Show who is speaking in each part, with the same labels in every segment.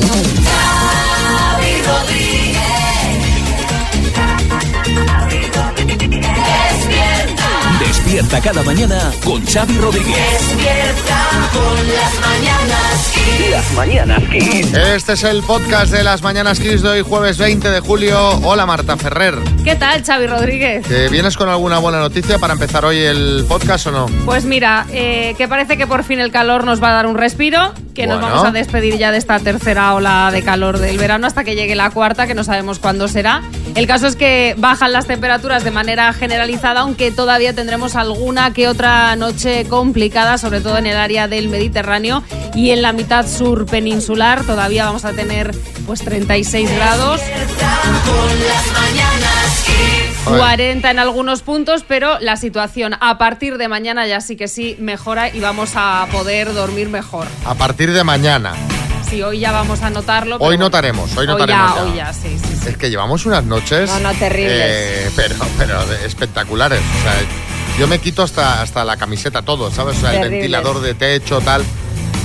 Speaker 1: Xavi Despierta
Speaker 2: cada mañana con Xavi Rodríguez.
Speaker 1: despierta con las mañanas Kiss.
Speaker 2: Las mañanas Kiss.
Speaker 3: Este es el podcast de las Mañanas Kiss de hoy, jueves 20 de julio. Hola Marta Ferrer.
Speaker 4: ¿Qué tal, Xavi Rodríguez?
Speaker 3: ¿Te ¿Vienes con alguna buena noticia para empezar hoy el podcast o no?
Speaker 4: Pues mira, eh, que parece que por fin el calor nos va a dar un respiro, que nos vamos a despedir ya de esta tercera ola de calor del verano hasta que llegue la cuarta, que no sabemos cuándo será. El caso es que bajan las temperaturas de manera generalizada, aunque todavía tendremos alguna que otra noche complicada, sobre todo en el área del Mediterráneo y en la mitad sur peninsular. Todavía vamos a tener pues 36 grados.
Speaker 1: Despierta con las mañanas Kiss.
Speaker 3: Joder.
Speaker 4: 40 en algunos puntos, pero la situación a partir de mañana ya sí que sí mejora y vamos a poder dormir mejor.
Speaker 3: A partir de mañana.
Speaker 4: Sí, hoy ya vamos a notarlo.
Speaker 3: Hoy notaremos, hoy notaremos
Speaker 4: ya,
Speaker 3: ya.
Speaker 4: Hoy ya, sí, sí, sí.
Speaker 3: Es que llevamos unas noches.
Speaker 4: No, no, terribles.
Speaker 3: eh, pero pero espectaculares. O sea, yo me quito hasta, hasta la camiseta, todo, ¿sabes? O sea, el ventilador de techo, tal.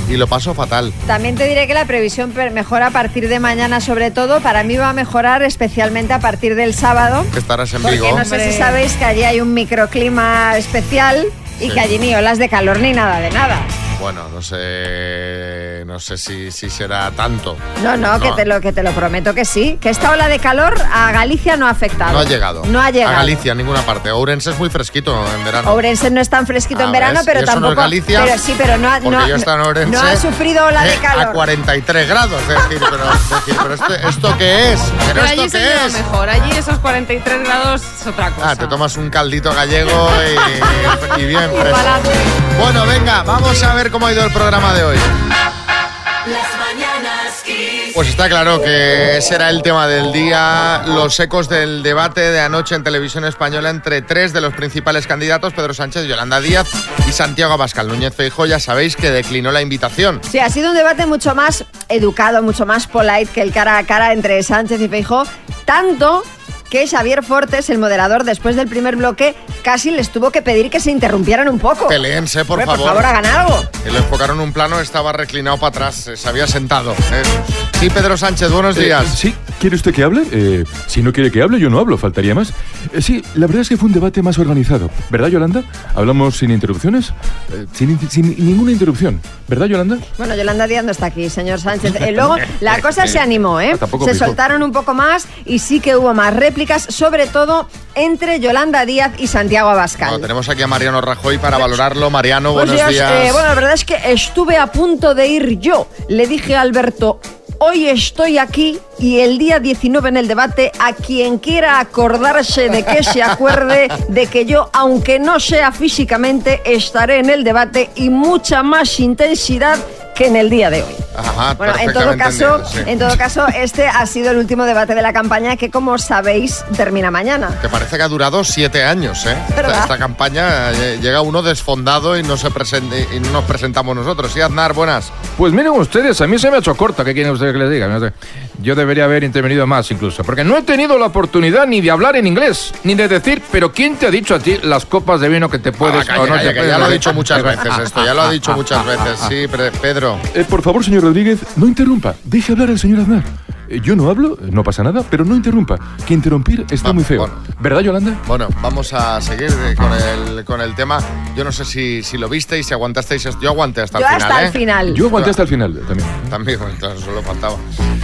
Speaker 3: Y lo paso fatal.
Speaker 5: También te diré que la previsión mejora a partir de mañana sobre todo. Para mí va a mejorar especialmente a partir del sábado.
Speaker 3: Que estarás en
Speaker 5: Porque
Speaker 3: Vigo.
Speaker 5: no sé si sabéis que allí hay un microclima especial y
Speaker 3: Sí.
Speaker 5: que allí ni olas de calor ni nada de nada.
Speaker 3: Bueno, no sé. No sé si, si será tanto.
Speaker 5: No, no, Que, te lo, que te lo prometo que sí. Que esta ola de calor a Galicia no ha afectado.
Speaker 3: No ha llegado.
Speaker 5: No ha llegado.
Speaker 3: A Galicia, en ninguna parte. Ourense es muy fresquito en verano.
Speaker 5: Ourense no es tan fresquito
Speaker 3: Ah,
Speaker 5: en verano,
Speaker 3: ¿ves?
Speaker 5: pero
Speaker 3: ¿Y eso no
Speaker 5: tampoco.
Speaker 3: es Galicia?
Speaker 5: Pero sí, pero no ha, no,
Speaker 3: yo en Ourense.
Speaker 5: no ha sufrido ola de
Speaker 3: eh,
Speaker 5: calor.
Speaker 3: A 43 grados. Es decir, pero, es decir, pero esto, ¿esto qué es? ¿Pero,
Speaker 4: Pero
Speaker 3: esto
Speaker 4: allí se
Speaker 3: qué
Speaker 4: lleva
Speaker 3: es?
Speaker 4: mejor. Allí esos 43 grados es otra cosa.
Speaker 3: Ah, te tomas un caldito gallego y, y bien fresco. Bueno, venga, vamos a ver cómo ha ido el programa de hoy.
Speaker 1: Las mañanas Kiss.
Speaker 3: Pues está claro que será el tema del día, los ecos del debate de anoche en televisión española entre tres de los principales candidatos, Pedro Sánchez, Yolanda Díaz y Santiago Abascal. Núñez Feijóo ya sabéis que declinó la invitación.
Speaker 5: Sí, ha sido un debate mucho más educado, mucho más polite que el cara a cara entre Sánchez y Feijó, tanto que Xavier Fortes, el moderador, después del primer bloque, casi les tuvo que pedir que se interrumpieran un poco.
Speaker 3: Peleense, por
Speaker 5: Hombre,
Speaker 3: favor.
Speaker 5: Por favor, hagan algo.
Speaker 3: Que lo enfocaron un plano, estaba reclinado para atrás, eh, se había sentado. eh. Sí, Pedro Sánchez, buenos
Speaker 6: Eh,
Speaker 3: días.
Speaker 6: sí, ¿quiere usted que hable? Eh, si no quiere que hable, yo no hablo, faltaría más. Eh, sí, la verdad es que fue un debate más organizado. ¿Verdad, Yolanda? Hablamos sin interrupciones. Eh, sin, sin ninguna interrupción. ¿Verdad, Yolanda?
Speaker 5: Bueno, Yolanda Díaz no está aquí, señor Sánchez. Eh, luego, la cosa se animó, ¿eh?
Speaker 6: Ah,
Speaker 5: Se soltaron un poco más y sí que hubo más réplicas, sobre todo entre Yolanda Díaz y Santiago Abascal.
Speaker 3: Bueno, tenemos aquí a Mariano Rajoy para valorarlo. Mariano,
Speaker 5: Buenos
Speaker 3: buenos días.
Speaker 5: eh, bueno, la verdad es que estuve a punto de ir yo. Le dije a Alberto, hoy estoy aquí y el día 19 en el debate, a quien quiera acordarse de que se acuerde de que yo, aunque no sea físicamente, estaré en el debate y mucha más intensidad que en el día de hoy.
Speaker 3: Ajá,
Speaker 5: Bueno, en todo caso,
Speaker 3: sí.
Speaker 5: en todo caso, este ha sido el último debate de la campaña que, como sabéis, termina mañana.
Speaker 3: Que parece que ha durado siete años, ¿eh? Esta campaña eh, llega uno desfondado y no se presente, y no nos presentamos nosotros. Sí, Aznar, buenas.
Speaker 7: Pues miren ustedes, a mí se me ha hecho corta, ¿qué quieren ustedes que les diga? Yo debería haber intervenido más incluso, porque no he tenido la oportunidad ni de hablar en inglés, ni de decir, pero ¿quién te ha dicho a ti las copas de vino que te puedes
Speaker 3: Ah, calla,
Speaker 7: o no
Speaker 3: calla,
Speaker 7: te puedes
Speaker 3: ya lo ha dicho muchas veces esto, ya lo ha dicho muchas veces. Sí, Pedro.
Speaker 6: Eh, por favor, señor Rodríguez, no interrumpa. Deje hablar al señor Aznar. Yo no hablo, no pasa nada, pero no interrumpa. Que interrumpir está
Speaker 3: Vamos,
Speaker 6: muy feo.
Speaker 3: bueno.
Speaker 6: ¿Verdad, Yolanda?
Speaker 3: Bueno, vamos a seguir eh, con el, con el tema. Yo no sé si, si lo visteis, si aguantasteis. Yo aguanté hasta
Speaker 5: Yo
Speaker 3: el final.
Speaker 5: hasta
Speaker 3: ¿eh?
Speaker 5: el final.
Speaker 6: Yo aguanté hasta el final también.
Speaker 3: También, claro, solo faltaba.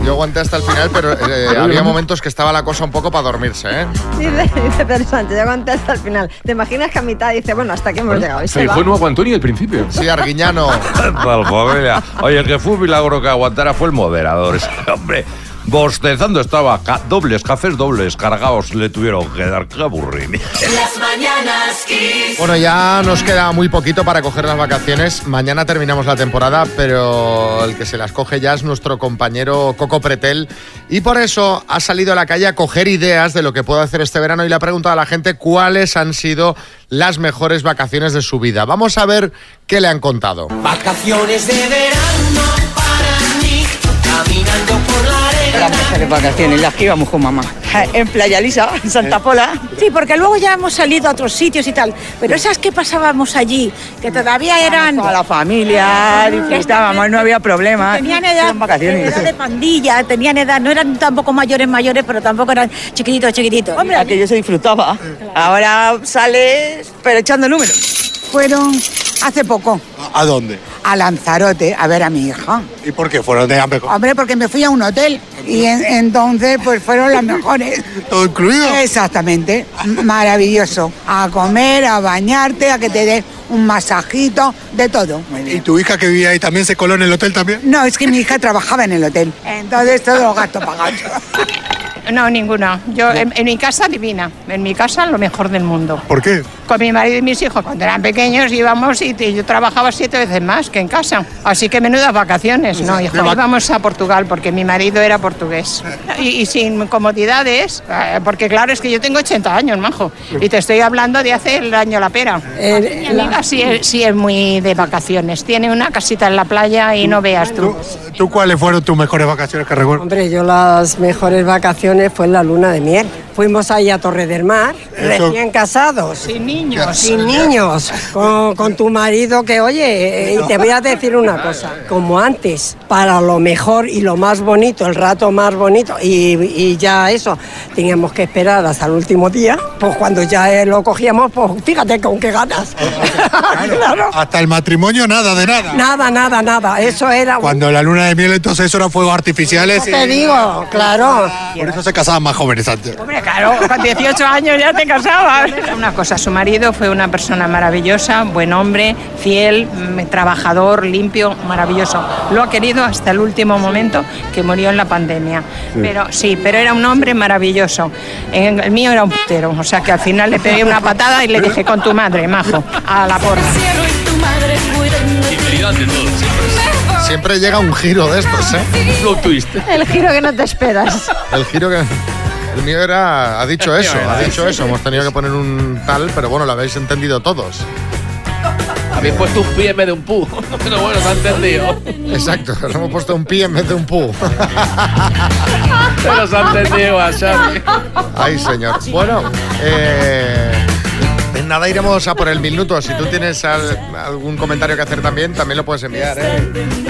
Speaker 3: Yo aguanté hasta el final, pero eh, había momentos que estaba la cosa un poco para dormirse, ¿eh?
Speaker 5: Dice, dice Pedro Sánchez, yo aguanté hasta el final. ¿Te imaginas que a mitad dice, bueno, hasta aquí hemos llegado? Y se
Speaker 6: no aguantó ni al principio.
Speaker 3: Sí, Arguiñano.
Speaker 8: Oye, el que fue un milagro que aguantara fue el moderador. Ese hombre, bostezando estaba. Ca- dobles, cafés dobles, cargados le tuvieron que dar. Qué aburrido.
Speaker 1: Las mañanas Kiss.
Speaker 3: Bueno, ya nos queda muy poquito para coger las vacaciones. Mañana terminamos la temporada, pero el que se las coge ya es nuestro compañero Coco Pretel. Y por eso ha salido a la calle a coger ideas de lo que puede hacer este verano y le ha preguntado a la gente cuáles han sido las mejores vacaciones de su vida. Vamos a ver qué le han contado.
Speaker 9: Vacaciones de verano para mí, caminando por la.
Speaker 10: Las mejores
Speaker 9: vacaciones, las que íbamos con mamá. En Playa Lisa, en Santa Pola.
Speaker 10: Sí, porque luego ya hemos salido a otros sitios y tal. Pero esas que pasábamos allí, que todavía eran.
Speaker 9: Toda la familia, disfrutábamos, no había problema.
Speaker 10: Tenían edad,
Speaker 9: vacaciones.
Speaker 10: edad de pandilla, tenían edad, no eran tampoco mayores mayores, pero tampoco eran chiquititos, chiquititos. Hombre,
Speaker 9: Aquello se disfrutaba. Ahora sales, pero echando números.
Speaker 10: fueron hace poco
Speaker 11: ¿A dónde?
Speaker 10: A Lanzarote a ver a mi hija.
Speaker 11: ¿Y por qué fueron de hambre?
Speaker 10: Hombre, porque me fui a un hotel y en- entonces pues fueron las mejores.
Speaker 11: ¿Todo incluido?
Speaker 10: Exactamente, maravilloso. A comer, a bañarte, a que te dé un masajito, de todo. Muy
Speaker 11: ¿Y tu hija que vivía ahí también se coló en el hotel también?
Speaker 10: No, es que mi hija trabajaba en el hotel, entonces todos los gastos pagados.
Speaker 12: No, ninguna. Yo en, en mi casa divina. En mi casa lo mejor del mundo.
Speaker 11: ¿Por qué?
Speaker 12: Con mi marido y mis hijos cuando eran pequeños íbamos y, y yo trabajaba siete veces más que en casa. Así que menudas vacaciones, ¿no? hijo? íbamos a Portugal porque mi marido era portugués. Y, y sin comodidades, eh, porque claro, es que yo tengo 80 años, majo. Y te estoy hablando de hace el año la pera. Mi amiga sí, es- sí es muy de vacaciones. Tiene una casita en la playa y no veas tú.
Speaker 11: ¿Tú, tú cuáles fueron tus mejores vacaciones que recuerdas?
Speaker 13: Hombre, yo las mejores vacaciones fue en la luna de miel. Fuimos ahí a Torre del Mar,
Speaker 11: Eso-
Speaker 13: recién casados.
Speaker 12: Sin niños.
Speaker 13: Sin niños, con, con tu marido que, oye, eh, y te voy a decir una cosa, como antes, para lo mejor y lo más bonito, el rato más bonito, y, y ya eso, teníamos que esperar hasta el último día, pues cuando ya eh, lo cogíamos, pues fíjate con qué ganas. Claro.
Speaker 11: Hasta el matrimonio nada de nada.
Speaker 13: Nada, nada, nada, eso era...
Speaker 11: Cuando la luna de miel entonces eso eran fuegos artificiales. y-
Speaker 13: Te digo, claro.
Speaker 11: Por eso se casaban más jóvenes antes.
Speaker 12: Hombre, claro, con 18 años ya te casabas. Una cosa, su marido fue una persona maravillosa, buen hombre, fiel, mm, trabajador, limpio, maravilloso. Lo ha querido hasta el último momento que murió en la pandemia. Pero sí, pero era un hombre maravilloso. El mío era un putero, o sea que al final le pegué una patada y le dije con tu madre, majo, a la porra.
Speaker 2: Siempre
Speaker 3: Siempre llega un giro de estos, ¿eh?
Speaker 2: plot twist.
Speaker 5: El giro que no te esperas.
Speaker 3: El giro que... El mío era... Ha dicho eso, ha dicho eso. Hemos tenido que poner un tal, pero bueno, lo habéis entendido todos.
Speaker 2: Habéis puesto un pie en vez de un pu. Pero bueno, se ha entendido.
Speaker 3: Exacto, le hemos puesto un pie en vez de un pu.
Speaker 2: Pero se ha entendido, a Xavi.
Speaker 3: Ay, señor. Bueno, eh, en nada iremos a por el minuto. Si tú tienes al- algún comentario que hacer también, también lo puedes enviar. ¿eh?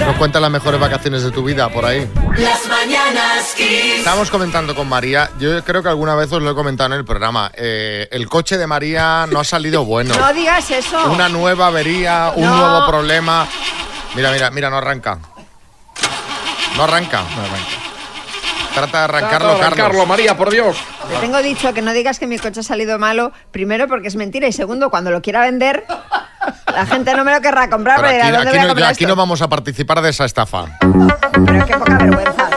Speaker 3: Nos cuentas las mejores vacaciones de tu vida por ahí.
Speaker 1: Las mañanas Kiss.
Speaker 3: Estábamos comentando con María, yo creo que alguna vez os lo he comentado en el programa, eh, el coche de María no ha salido bueno.
Speaker 5: No digas eso.
Speaker 3: Una nueva avería, un
Speaker 5: No.
Speaker 3: nuevo problema. Mira, mira, mira, no arranca. No arranca. Trata de arrancarlo,
Speaker 7: Trata de arrancarlo,
Speaker 3: Carlos.
Speaker 7: María, por Dios.
Speaker 5: Te tengo dicho que no digas que mi coche ha salido malo, primero porque es mentira y segundo, cuando lo quiera vender, la gente no me lo querrá comprar.
Speaker 3: Pero aquí,
Speaker 5: ¿a dónde
Speaker 3: aquí
Speaker 5: voy a
Speaker 3: no,
Speaker 5: comprar
Speaker 3: aquí
Speaker 5: esto?
Speaker 3: no vamos a participar de esa estafa.
Speaker 5: Pero qué poca vergüenza.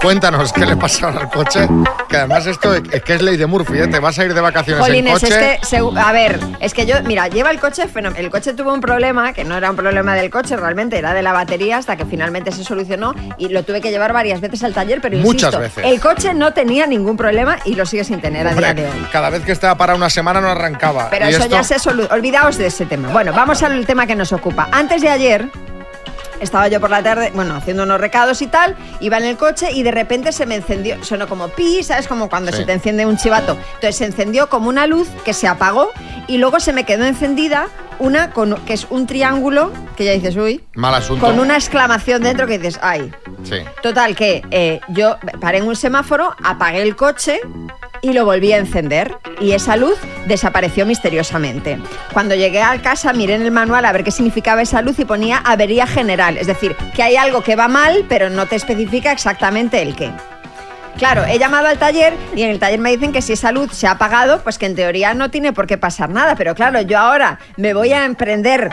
Speaker 3: Cuéntanos qué le pasa ahora al coche. Que además esto es que es ley de Murphy, ¿eh? Te vas a ir de vacaciones
Speaker 5: Jolines,
Speaker 3: en
Speaker 5: es
Speaker 3: coche.
Speaker 5: que, segu- a ver, es que yo, mira, lleva el coche, el coche tuvo un problema, que no era un problema del coche realmente, era de la batería, hasta que finalmente se solucionó y lo tuve que llevar varias veces al taller, pero
Speaker 3: Muchas
Speaker 5: insisto,
Speaker 3: veces.
Speaker 5: el coche no tenía ningún problema y lo sigue sin tener a día
Speaker 3: Hombre,
Speaker 5: de hoy.
Speaker 3: cada vez que estaba para una semana no arrancaba.
Speaker 5: Pero eso
Speaker 3: esto-
Speaker 5: ya se solucionó. Olvidaos de ese tema. Bueno, vamos al tema que nos ocupa. Antes de ayer. Estaba yo por la tarde, bueno, haciendo unos recados y tal, iba en el coche y de repente se me encendió, sonó como pi, ¿sabes? Como cuando
Speaker 3: Sí.
Speaker 5: se te enciende un chivato. Entonces se encendió como una luz que se apagó y luego se me quedó encendida una con, que es un triángulo, que ya dices, uy,
Speaker 3: Mal asunto.
Speaker 5: con una exclamación dentro que dices, ay.
Speaker 3: Sí.
Speaker 5: Total, que eh, yo paré en un semáforo, apagué el coche y lo volví a encender. Y esa luz desapareció misteriosamente. Cuando llegué a casa, miré en el manual a ver qué significaba esa luz y ponía avería general. Es decir, que hay algo que va mal, pero no te especifica exactamente el qué. Claro, he llamado al taller y en el taller me dicen que si esa luz se ha apagado, pues que en teoría no tiene por qué pasar nada. Pero claro, yo ahora me voy a emprender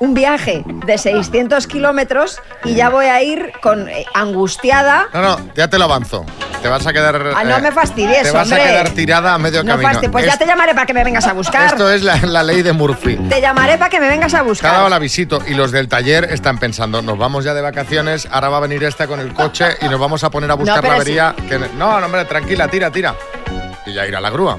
Speaker 5: un viaje de 600 kilómetros y ya voy a ir con eh, angustiada.
Speaker 3: No, no, ya te lo avanzo. Te vas a quedar.
Speaker 5: Ah, no
Speaker 3: eh,
Speaker 5: me fastidies,
Speaker 3: Te vas
Speaker 5: hombre.
Speaker 3: a quedar tirada a medio
Speaker 5: No
Speaker 3: camino.
Speaker 5: pues ya te llamaré para que me vengas a buscar.
Speaker 3: Esto es la, la ley de Murphy.
Speaker 5: Te llamaré para que me vengas a buscar.
Speaker 3: dado la visita y los del taller están pensando, nos vamos ya de vacaciones, ahora va a venir esta con el coche y nos vamos a poner a buscar la avería. que- no, no, hombre, tranquila, tira, tira. Y ya irá la grúa.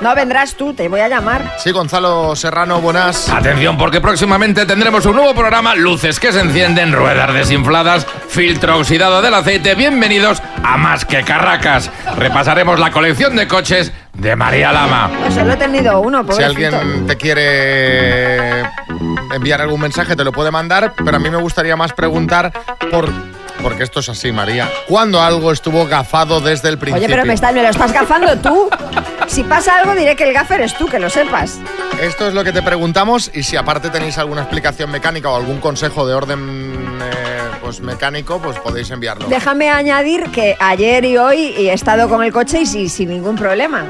Speaker 5: No vendrás tú, te voy a llamar.
Speaker 3: Sí, Gonzalo Serrano, buenas.
Speaker 7: Atención, porque próximamente tendremos un nuevo programa, luces que se encienden, ruedas desinfladas, filtro oxidado del aceite. Bienvenidos a Más que Carracas. Repasaremos la colección de coches de María Lama.
Speaker 5: Pues solo he tenido uno,
Speaker 3: Si
Speaker 5: pobrecito.
Speaker 3: alguien te quiere enviar algún mensaje, te lo puede mandar, pero a mí me gustaría más preguntar por. Porque esto es así, María. ¿Cuándo algo estuvo gafado desde el principio?
Speaker 5: Oye, pero me, está- me lo estás gafando tú. Si pasa algo, diré que el gaffer es tú, que lo sepas.
Speaker 3: Esto es lo que te preguntamos y si aparte tenéis alguna explicación mecánica o algún consejo de orden eh, pues mecánico, pues podéis enviarlo.
Speaker 5: Déjame añadir que ayer y hoy he estado con el coche y sin ningún problema.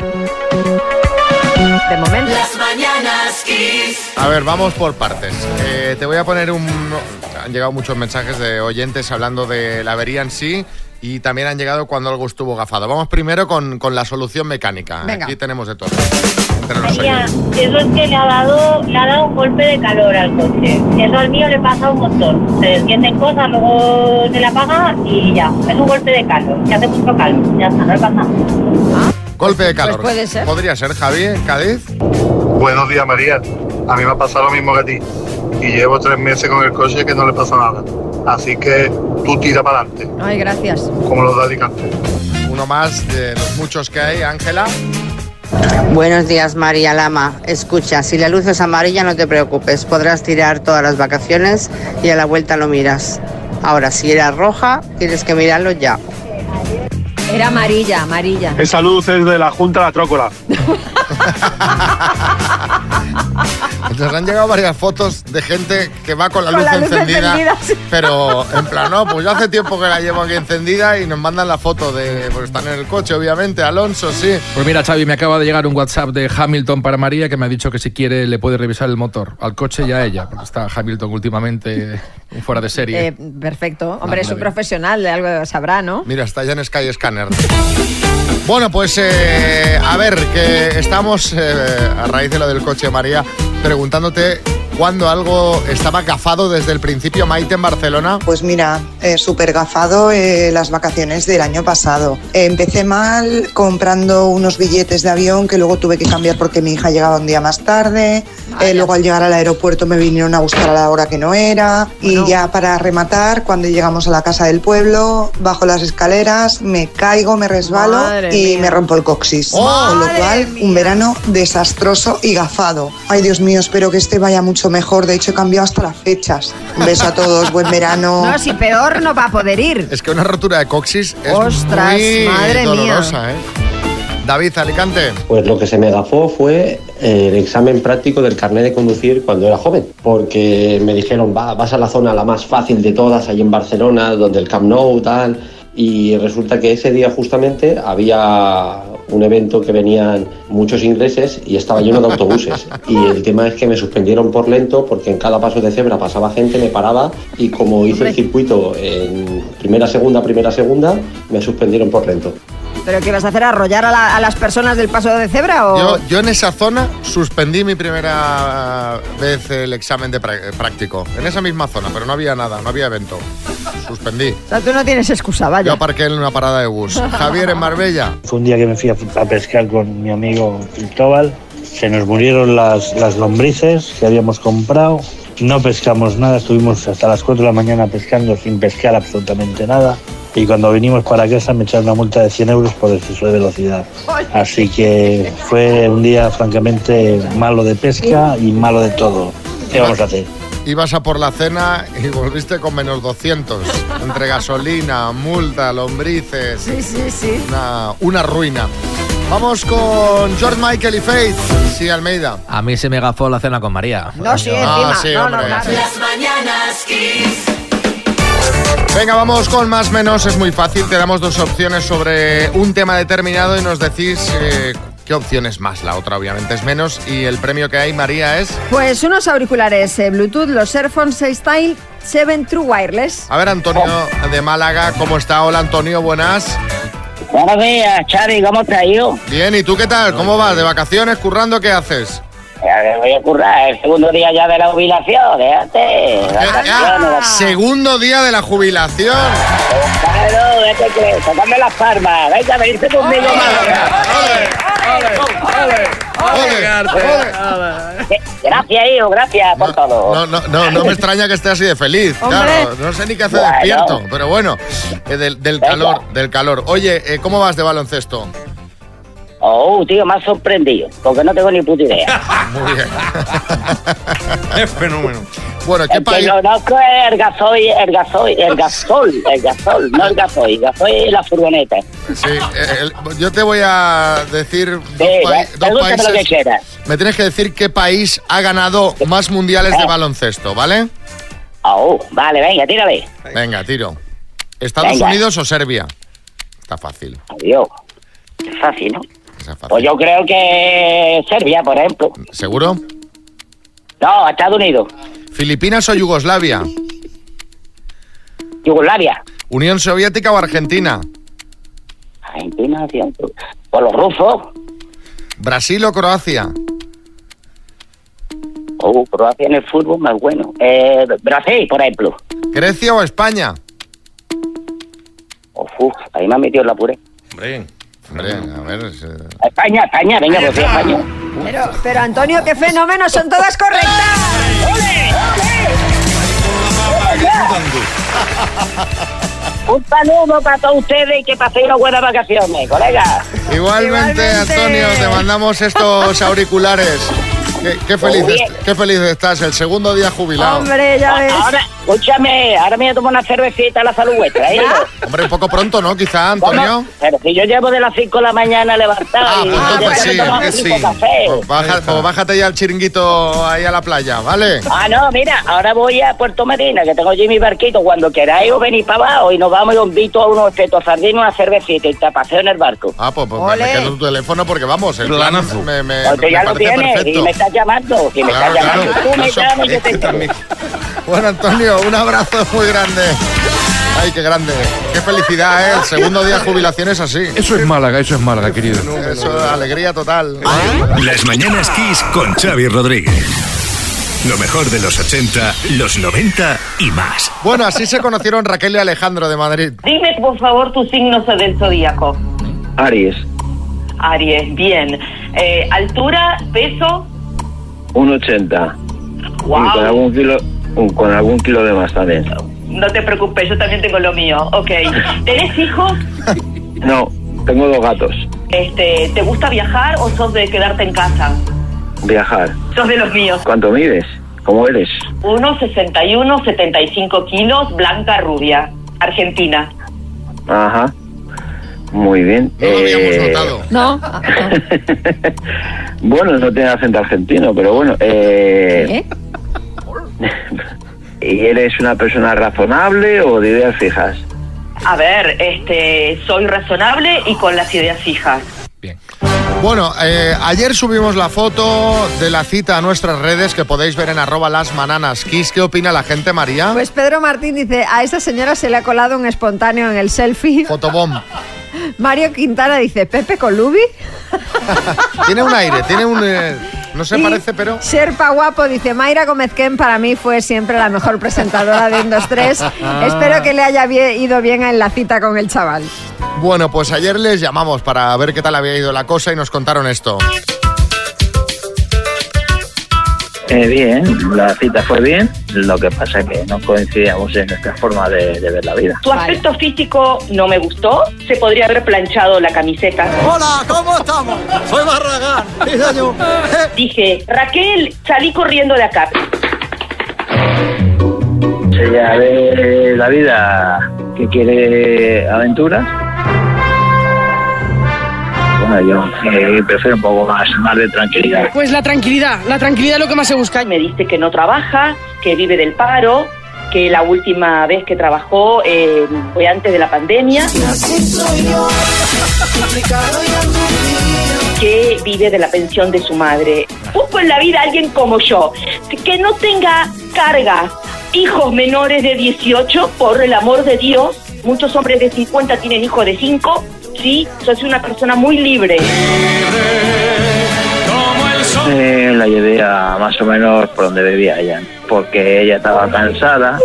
Speaker 5: De momento.
Speaker 1: Las mañanas Kiss.
Speaker 3: A ver, vamos por partes. Eh, te voy a poner un... Han llegado muchos mensajes de oyentes hablando de la avería en sí y también han llegado cuando algo estuvo gafado. Vamos primero con, con la solución mecánica.
Speaker 14: Venga.
Speaker 3: Aquí tenemos de todo.
Speaker 14: María, eso es que le ha dado le ha dado un golpe de calor al coche. Eso al mío le pasa un montón. Se descienden cosas, luego se le apaga y ya. Es un golpe de calor. Que hace mucho calor. Ya está, no le pasa nada.
Speaker 3: Golpe de calor.
Speaker 14: puede ser.
Speaker 3: Podría ser, Javi, en Cádiz.
Speaker 11: Buenos días, María. A mí me ha pasado lo mismo que a ti. Y llevo tres meses con el coche que no le pasa nada. Así que tú tira para adelante,
Speaker 5: Ay, gracias.
Speaker 11: como los de Alicante.
Speaker 3: Uno más de los muchos que hay, Ángela.
Speaker 15: Buenos días, María Lama. Escucha, si la luz es amarilla, no te preocupes. Podrás tirar todas las vacaciones y a la vuelta lo miras. Ahora, si era roja, tienes que mirarlo ya.
Speaker 5: Era amarilla, amarilla.
Speaker 11: Esa luz es de la Junta de la Trócola.
Speaker 3: Nos han llegado varias fotos de gente que va con la,
Speaker 5: Con
Speaker 3: luz,
Speaker 5: la luz
Speaker 3: encendida,
Speaker 5: encendida, sí.
Speaker 3: pero en plan, no, pues yo hace tiempo que la llevo aquí encendida y nos mandan la foto de, porque están en el coche, obviamente, Alonso, sí.
Speaker 7: Pues mira, Xavi, me acaba de llegar un WhatsApp de Hamilton para María que me ha dicho que si quiere le puede revisar el motor al coche y a ella, porque está Hamilton últimamente fuera de serie.
Speaker 5: Eh, perfecto. Hombre, es un profesional, de algo sabrá, ¿no?
Speaker 3: Mira, está ya en Sky Scanner. Bueno, pues eh, a ver, que estamos eh, a raíz de lo del coche, María, preguntándote cuándo algo estaba gafado desde el principio, Maite, en Barcelona.
Speaker 16: Pues mira, eh, súper gafado eh, las vacaciones del año pasado. Eh, empecé mal comprando unos billetes de avión que luego tuve que cambiar porque mi hija llegaba un día más tarde. Eh, luego al llegar al aeropuerto me vinieron a buscar a la hora que no era. Y ya para rematar, cuando llegamos a la casa del pueblo, bajo las escaleras, me caigo, me resbalo
Speaker 5: Madre
Speaker 16: y
Speaker 5: mía.
Speaker 16: me rompo el coxis. Con lo cual, un verano desastroso y gafado. Ay, Dios mío, espero que este vaya mucho mejor. De hecho, he cambiado hasta las fechas. Un beso a todos, buen verano.
Speaker 5: No, si peor no va a poder ir.
Speaker 3: Es que una rotura de coxis es
Speaker 5: Ostras,
Speaker 3: muy
Speaker 5: madre mía.
Speaker 3: dolorosa, ¿eh? David, Alicante.
Speaker 17: Pues lo que se me gafó fue eh, el examen práctico del carnet de conducir cuando era joven, porque me dijeron, va, vas a la zona la más fácil de todas, ahí en Barcelona, donde el Camp Nou, tal, y resulta que ese día justamente había un evento que venían muchos ingleses y estaba lleno de autobuses. Y el tema es que me suspendieron por lento porque en cada paso de cebra pasaba gente, me paraba y como hice el circuito en primera, segunda, primera, segunda, me suspendieron por lento.
Speaker 5: ¿Pero qué vas a hacer? ¿Arrollar a, la- a las personas del paso de cebra o...?
Speaker 3: Yo, yo en esa zona suspendí mi primera vez el examen de prá- práctico. En esa misma zona, pero no había nada, no había evento. Suspendí.
Speaker 5: O sea, tú no tienes excusa,
Speaker 3: Yo
Speaker 5: vaya.
Speaker 3: aparqué en una parada de bus. Javier en Marbella.
Speaker 18: Fue un día que me fui a, a pescar con mi amigo Cristóbal. Se nos murieron las, las lombrices que habíamos comprado. No pescamos nada, estuvimos hasta las 4 de la mañana pescando sin pescar absolutamente nada. Y cuando vinimos para casa me echaron una multa de 100 euros por exceso de velocidad. Así que fue un día francamente malo de pesca y malo de todo. ¿Qué vamos a hacer?
Speaker 3: Ibas a por la cena y volviste con menos 200. Entre gasolina, multa, lombrices.
Speaker 5: Sí, sí, sí.
Speaker 3: Una, una ruina. Vamos con George Michael y Faith. Sí, Almeida.
Speaker 2: A mí se me gafó la cena con María.
Speaker 5: No, sí,
Speaker 3: Ah,
Speaker 5: encima.
Speaker 3: sí,
Speaker 5: no,
Speaker 3: hombre.
Speaker 5: no, claro.
Speaker 1: Las mañanas Kiss.
Speaker 3: Venga, vamos con más menos. Es muy fácil. Te damos dos opciones sobre un tema determinado y nos decís eh, qué opción es más. La otra, obviamente, es menos. Y el premio que hay, María, es.
Speaker 5: Pues unos auriculares eh, Bluetooth, los Airphone 6 Style 7 True Wireless.
Speaker 3: A ver, Antonio de Málaga, ¿cómo está? Hola, Antonio, buenas.
Speaker 19: Buenos días, Xavi, ¿cómo te ha ido?
Speaker 3: Bien, ¿y tú qué tal? ¿Cómo vas? ¿De vacaciones, currando? ¿Qué haces?
Speaker 19: Ya voy a currar, el segundo día ya de la jubilación, déjate.
Speaker 3: Segundo día de la jubilación.
Speaker 19: Claro, ¿qué te crees? Tocadme las palmas. Venga, venirte conmigo. Gracias, hijo, gracias por todo.
Speaker 3: No, no, no, no me extraña que esté así de feliz. Claro, no sé ni qué hace
Speaker 19: Bueno.
Speaker 3: despierto, pero bueno, eh, del, calor, del calor. Oye, eh, ¿cómo vas de baloncesto?
Speaker 19: Oh, tío, me has sorprendido, porque no tengo ni puta idea.
Speaker 3: Muy bien.
Speaker 8: Es fenómeno.
Speaker 3: Bueno, ¿qué
Speaker 19: El que
Speaker 3: país?
Speaker 19: conozco es el gasoil, el gasoil, el gasol, el gasol, no el gasoil, el gasoil y la furgoneta.
Speaker 3: Sí, eh, el- yo te voy a decir dos,
Speaker 19: Sí,
Speaker 3: dos
Speaker 19: pregúntame lo que
Speaker 3: países.
Speaker 19: quieras.
Speaker 3: Me tienes que decir qué país ha ganado más mundiales de baloncesto, ¿vale?
Speaker 19: Oh, vale, venga, tírale.
Speaker 3: Venga, tiro. ¿Estados
Speaker 19: Venga.
Speaker 3: Unidos o Serbia? Está fácil.
Speaker 19: Adiós. Es fácil, ¿no?
Speaker 3: Fácil.
Speaker 19: Pues yo creo que Serbia, por ejemplo.
Speaker 3: ¿Seguro?
Speaker 19: No, Estados Unidos.
Speaker 3: ¿Filipinas o Yugoslavia?
Speaker 19: Yugoslavia.
Speaker 3: ¿Unión Soviética o Argentina?
Speaker 19: Argentina, cierto. Por los rusos.
Speaker 3: ¿Brasil o Croacia?
Speaker 19: Oh, Croacia en el fútbol más bueno. Eh, Brasil, por ejemplo.
Speaker 3: ¿Grecia o España?
Speaker 19: Uf, ahí me ha metido la puré.
Speaker 8: Hombre.
Speaker 3: Hombre, a ver. es, eh,
Speaker 19: España, España, venga, pues sí, España.
Speaker 5: Pero, pero Antonio, qué fenómeno, son todas correctas.
Speaker 19: Un saludo para todos ustedes y que paséis unas buenas vacaciones, colega.
Speaker 3: Igualmente, Antonio, te mandamos estos auriculares. Qué, qué feliz, qué feliz estás, el segundo día jubilado.
Speaker 5: Hombre, ya ves.
Speaker 19: Ahora, escúchame, ahora me voy a tomar una cervecita a la salud vuestra, ¿eh?
Speaker 3: Hombre, un poco pronto, ¿no? Quizá, Antonio.
Speaker 19: ¿Cómo? Pero si yo llevo de las 5 de la mañana levantado
Speaker 3: Ah,
Speaker 19: y
Speaker 3: pues sí, que sí.
Speaker 19: cafés.
Speaker 3: Pues baja- pues bájate ya el chiringuito ahí a la playa, ¿vale?
Speaker 19: Ah, no, mira, ahora voy a Puerto Medina, que tengo allí mi barquito. Cuando queráis os venís para abajo y nos vamos y os invito a unos espetos sardinos, una cervecita y te paseo en el barco.
Speaker 3: Ah, pues, pues quedo tu teléfono porque vamos, el plan
Speaker 8: Planazo.
Speaker 3: me, me,
Speaker 19: Porque
Speaker 3: me
Speaker 19: ya lo tienes
Speaker 3: perfecto.
Speaker 19: y me estás llamando. Si me
Speaker 3: Claro,
Speaker 19: estás llamando
Speaker 3: claro.
Speaker 19: tú, me
Speaker 3: Eso-
Speaker 19: llamas y yo te
Speaker 3: Bueno, Antonio, un abrazo muy grande. Ay, qué grande. Qué felicidad, ¿eh? El segundo día de jubilación es así.
Speaker 6: Eso es Málaga, eso es Málaga, querido.
Speaker 3: Eso, alegría total.
Speaker 20: Las mañanas Kiss con Xavi Rodríguez. Lo mejor de los 80, los 90 y más.
Speaker 3: Bueno, así se conocieron Raquel y Alejandro de Madrid.
Speaker 21: Dime, por favor, tu signo del zodíaco.
Speaker 22: Aries,
Speaker 21: Aries, bien. Eh, altura, peso,
Speaker 22: 1,80.
Speaker 21: Wow.
Speaker 22: Y con algún kilo, con algún kilo de más también.
Speaker 21: no te preocupes, yo también tengo lo mío. Ok. ¿Tenés hijos?
Speaker 22: No, tengo dos gatos.
Speaker 21: Este, ¿Te gusta viajar o sos de quedarte en casa?
Speaker 22: Viajar.
Speaker 21: Sos de los míos.
Speaker 22: ¿Cuánto mides? ¿Cómo eres?
Speaker 21: 1,61, 75 kilos, blanca, rubia. Argentina.
Speaker 22: Ajá. Muy bien.
Speaker 3: No lo habíamos
Speaker 22: Eh,
Speaker 3: notado.
Speaker 4: No.
Speaker 22: Bueno, no tiene acento argentino, pero bueno. Eh, ¿Y eres una persona razonable o de ideas fijas?
Speaker 21: A ver, este, soy razonable y con las ideas fijas.
Speaker 3: Bueno, eh, ayer subimos la foto de la cita a nuestras redes que podéis ver en arroba las mananas kiss. ¿Qué opina la gente, María?
Speaker 5: Pues Pedro Martín dice, a esa señora se le ha colado un espontáneo en el selfie.
Speaker 3: Fotobomb.
Speaker 5: Mario Quintana dice, Pepe Colubi.
Speaker 3: Tiene un aire, tiene un... eh, no se
Speaker 5: Y
Speaker 3: parece, pero...
Speaker 5: Serpa Guapo dice, Mayra Gómez Ken para mí fue siempre la mejor presentadora de 1, 2, 3.
Speaker 3: Ah.
Speaker 5: Espero que le haya ido bien en la cita con el chaval.
Speaker 3: Bueno, pues ayer les llamamos para ver qué tal había ido la cosa y nos contaron esto.
Speaker 22: Eh, bien, la cita fue bien. Lo que pasa es que no coincidíamos en nuestra forma de, de ver la vida.
Speaker 21: Tu aspecto físico no me gustó. Se podría haber planchado la camiseta.
Speaker 23: Hola, ¿cómo estamos? Soy Barragán.
Speaker 21: Dije, Raquel, salí corriendo de acá.
Speaker 22: Ella ve la vida que quiere aventuras. Bueno, yo eh, prefiero un poco más, más de tranquilidad.
Speaker 21: Pues la tranquilidad, la tranquilidad es lo que más se busca. Me dice que no trabaja, que vive del paro, que la última vez que trabajó eh, fue antes de la pandemia, que vive de la pensión de su madre. Busco en la vida a alguien como yo, que no tenga carga, hijos menores de 18, por el amor de Dios. Muchos hombres de 50 tienen hijos de 5. Sí, soy una persona muy libre.
Speaker 22: Eh, la llevé a más o menos por donde vivía ella, porque ella estaba cansada.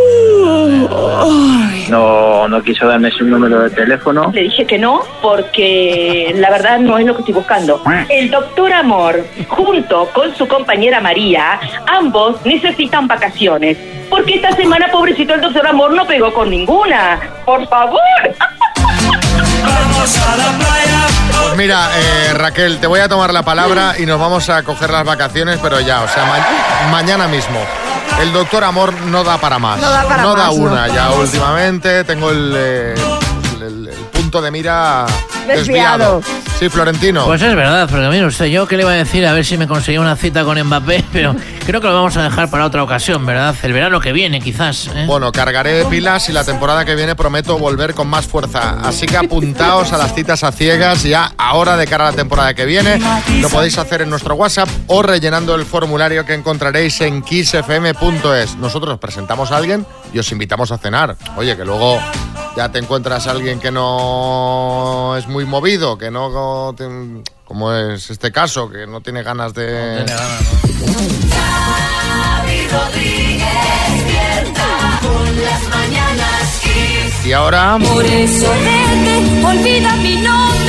Speaker 22: No, no quiso darme su número de teléfono.
Speaker 21: Le dije que no, porque la verdad no es lo que estoy buscando. El doctor Amor, junto con su compañera María, ambos necesitan vacaciones. Porque esta semana, pobrecito, el doctor Amor no pegó con ninguna. Por favor.
Speaker 23: Vamos a la playa.
Speaker 3: Pues mira, eh, Raquel, te voy a tomar la palabra y nos vamos a coger las vacaciones, pero ya, o sea, ma- mañana mismo. El doctor Amor no da para más.
Speaker 5: No da para más, no.
Speaker 3: una, ya últimamente tengo el, eh, el- el punto de mira
Speaker 5: Desviado.
Speaker 3: desviado. Sí, Florentino.
Speaker 2: Pues es verdad, porque mire usted, yo que le iba a decir a ver si me conseguía una cita con Mbappé, pero creo que lo vamos a dejar para otra ocasión, ¿verdad? El verano que viene, quizás. ¿eh?
Speaker 3: Bueno, cargaré pilas y la temporada que viene prometo volver con más fuerza. Así que apuntaos a las citas a ciegas ya ahora de cara a la temporada que viene. Lo podéis hacer en nuestro WhatsApp o rellenando el formulario que encontraréis en kissfm.es. Nosotros presentamos a alguien y os invitamos a cenar. Oye, que luego ya te encuentras a alguien que no es muy movido, que no... como es este caso, que no tiene ganas de...
Speaker 1: Las mañanas Kiss.
Speaker 3: Y ahora...
Speaker 1: Por eso vete, olvida mi nombre,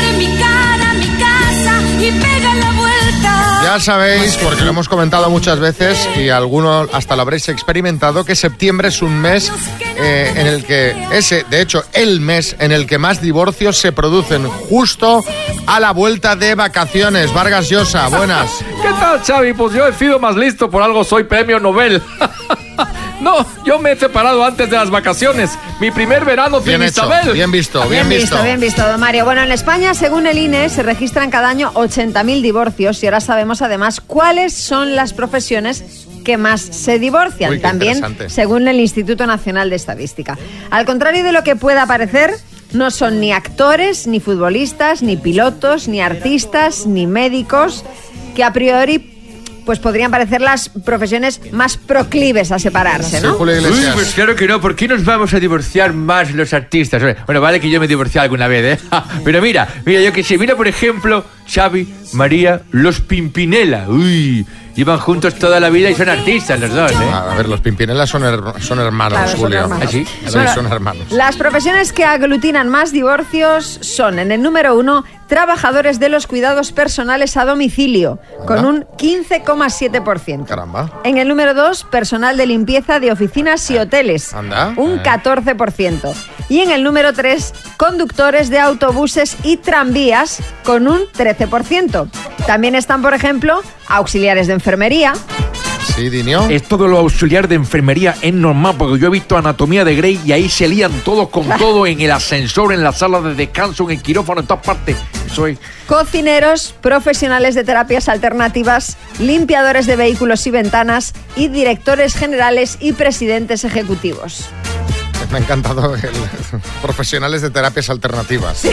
Speaker 3: Sabéis, porque lo hemos comentado muchas veces y algunos hasta lo habréis experimentado, que septiembre es un mes eh, en el que, ese, de hecho, el mes en el que más divorcios se producen justo a la vuelta de vacaciones. Vargas Llosa, buenas.
Speaker 7: ¿Qué tal, Xavi? Pues yo he sido más listo, por algo soy premio Nobel. no, yo me he separado antes de las vacaciones. Mi primer verano sin
Speaker 3: Bien hecho,
Speaker 7: Isabel.
Speaker 3: bien visto,
Speaker 5: Bien visto, bien visto, don Mario. Bueno, en España, según el INE, se registran cada año 80.000 divorcios y ahora sabemos además cuáles son las profesiones que más se divorcian.
Speaker 3: Uy,
Speaker 5: También, según el Instituto Nacional de Estadística. Al contrario de lo que pueda parecer, no son ni actores, ni futbolistas, ni pilotos, ni artistas, ni médicos, que a priori pues podrían parecer las profesiones más proclives a separarse, ¿no?
Speaker 3: Iglesias.
Speaker 24: pues claro que no. ¿Por qué nos vamos a divorciar más los artistas? Bueno, vale que yo me divorcié alguna vez, ¿eh? Pero mira, mira, yo que sé. Mira, por ejemplo, Xavi, María, los Pimpinela. Uy, llevan juntos toda la vida y son artistas los dos, ¿eh?
Speaker 3: A ver, los Pimpinela son, her- son hermanos,
Speaker 5: Claro, son
Speaker 3: Julio.
Speaker 5: hermanos.
Speaker 24: ¿Ah, sí?
Speaker 3: Sí, son hermanos.
Speaker 5: Las profesiones que aglutinan más divorcios son, en el número uno, trabajadores de los cuidados personales a domicilio, con un 15,7%.
Speaker 3: Caramba.
Speaker 5: En el número dos, personal de limpieza de oficinas y hoteles,
Speaker 3: Anda.
Speaker 5: un
Speaker 3: Eh.
Speaker 5: 14%. Y en el número tres, conductores de autobuses y tranvías, con un 13%. También están, por ejemplo, auxiliares de enfermería,
Speaker 3: Sí, Dinio.
Speaker 24: Es todo lo auxiliar de enfermería, es normal, porque yo he visto Anatomía de Grey y ahí se lían todos con todo, en el ascensor, en la sala de descanso, en el quirófano, en todas partes. Es...
Speaker 5: Cocineros, profesionales de terapias alternativas, limpiadores de vehículos y ventanas y directores generales y presidentes ejecutivos.
Speaker 3: Me ha encantado el profesionales de terapias alternativas.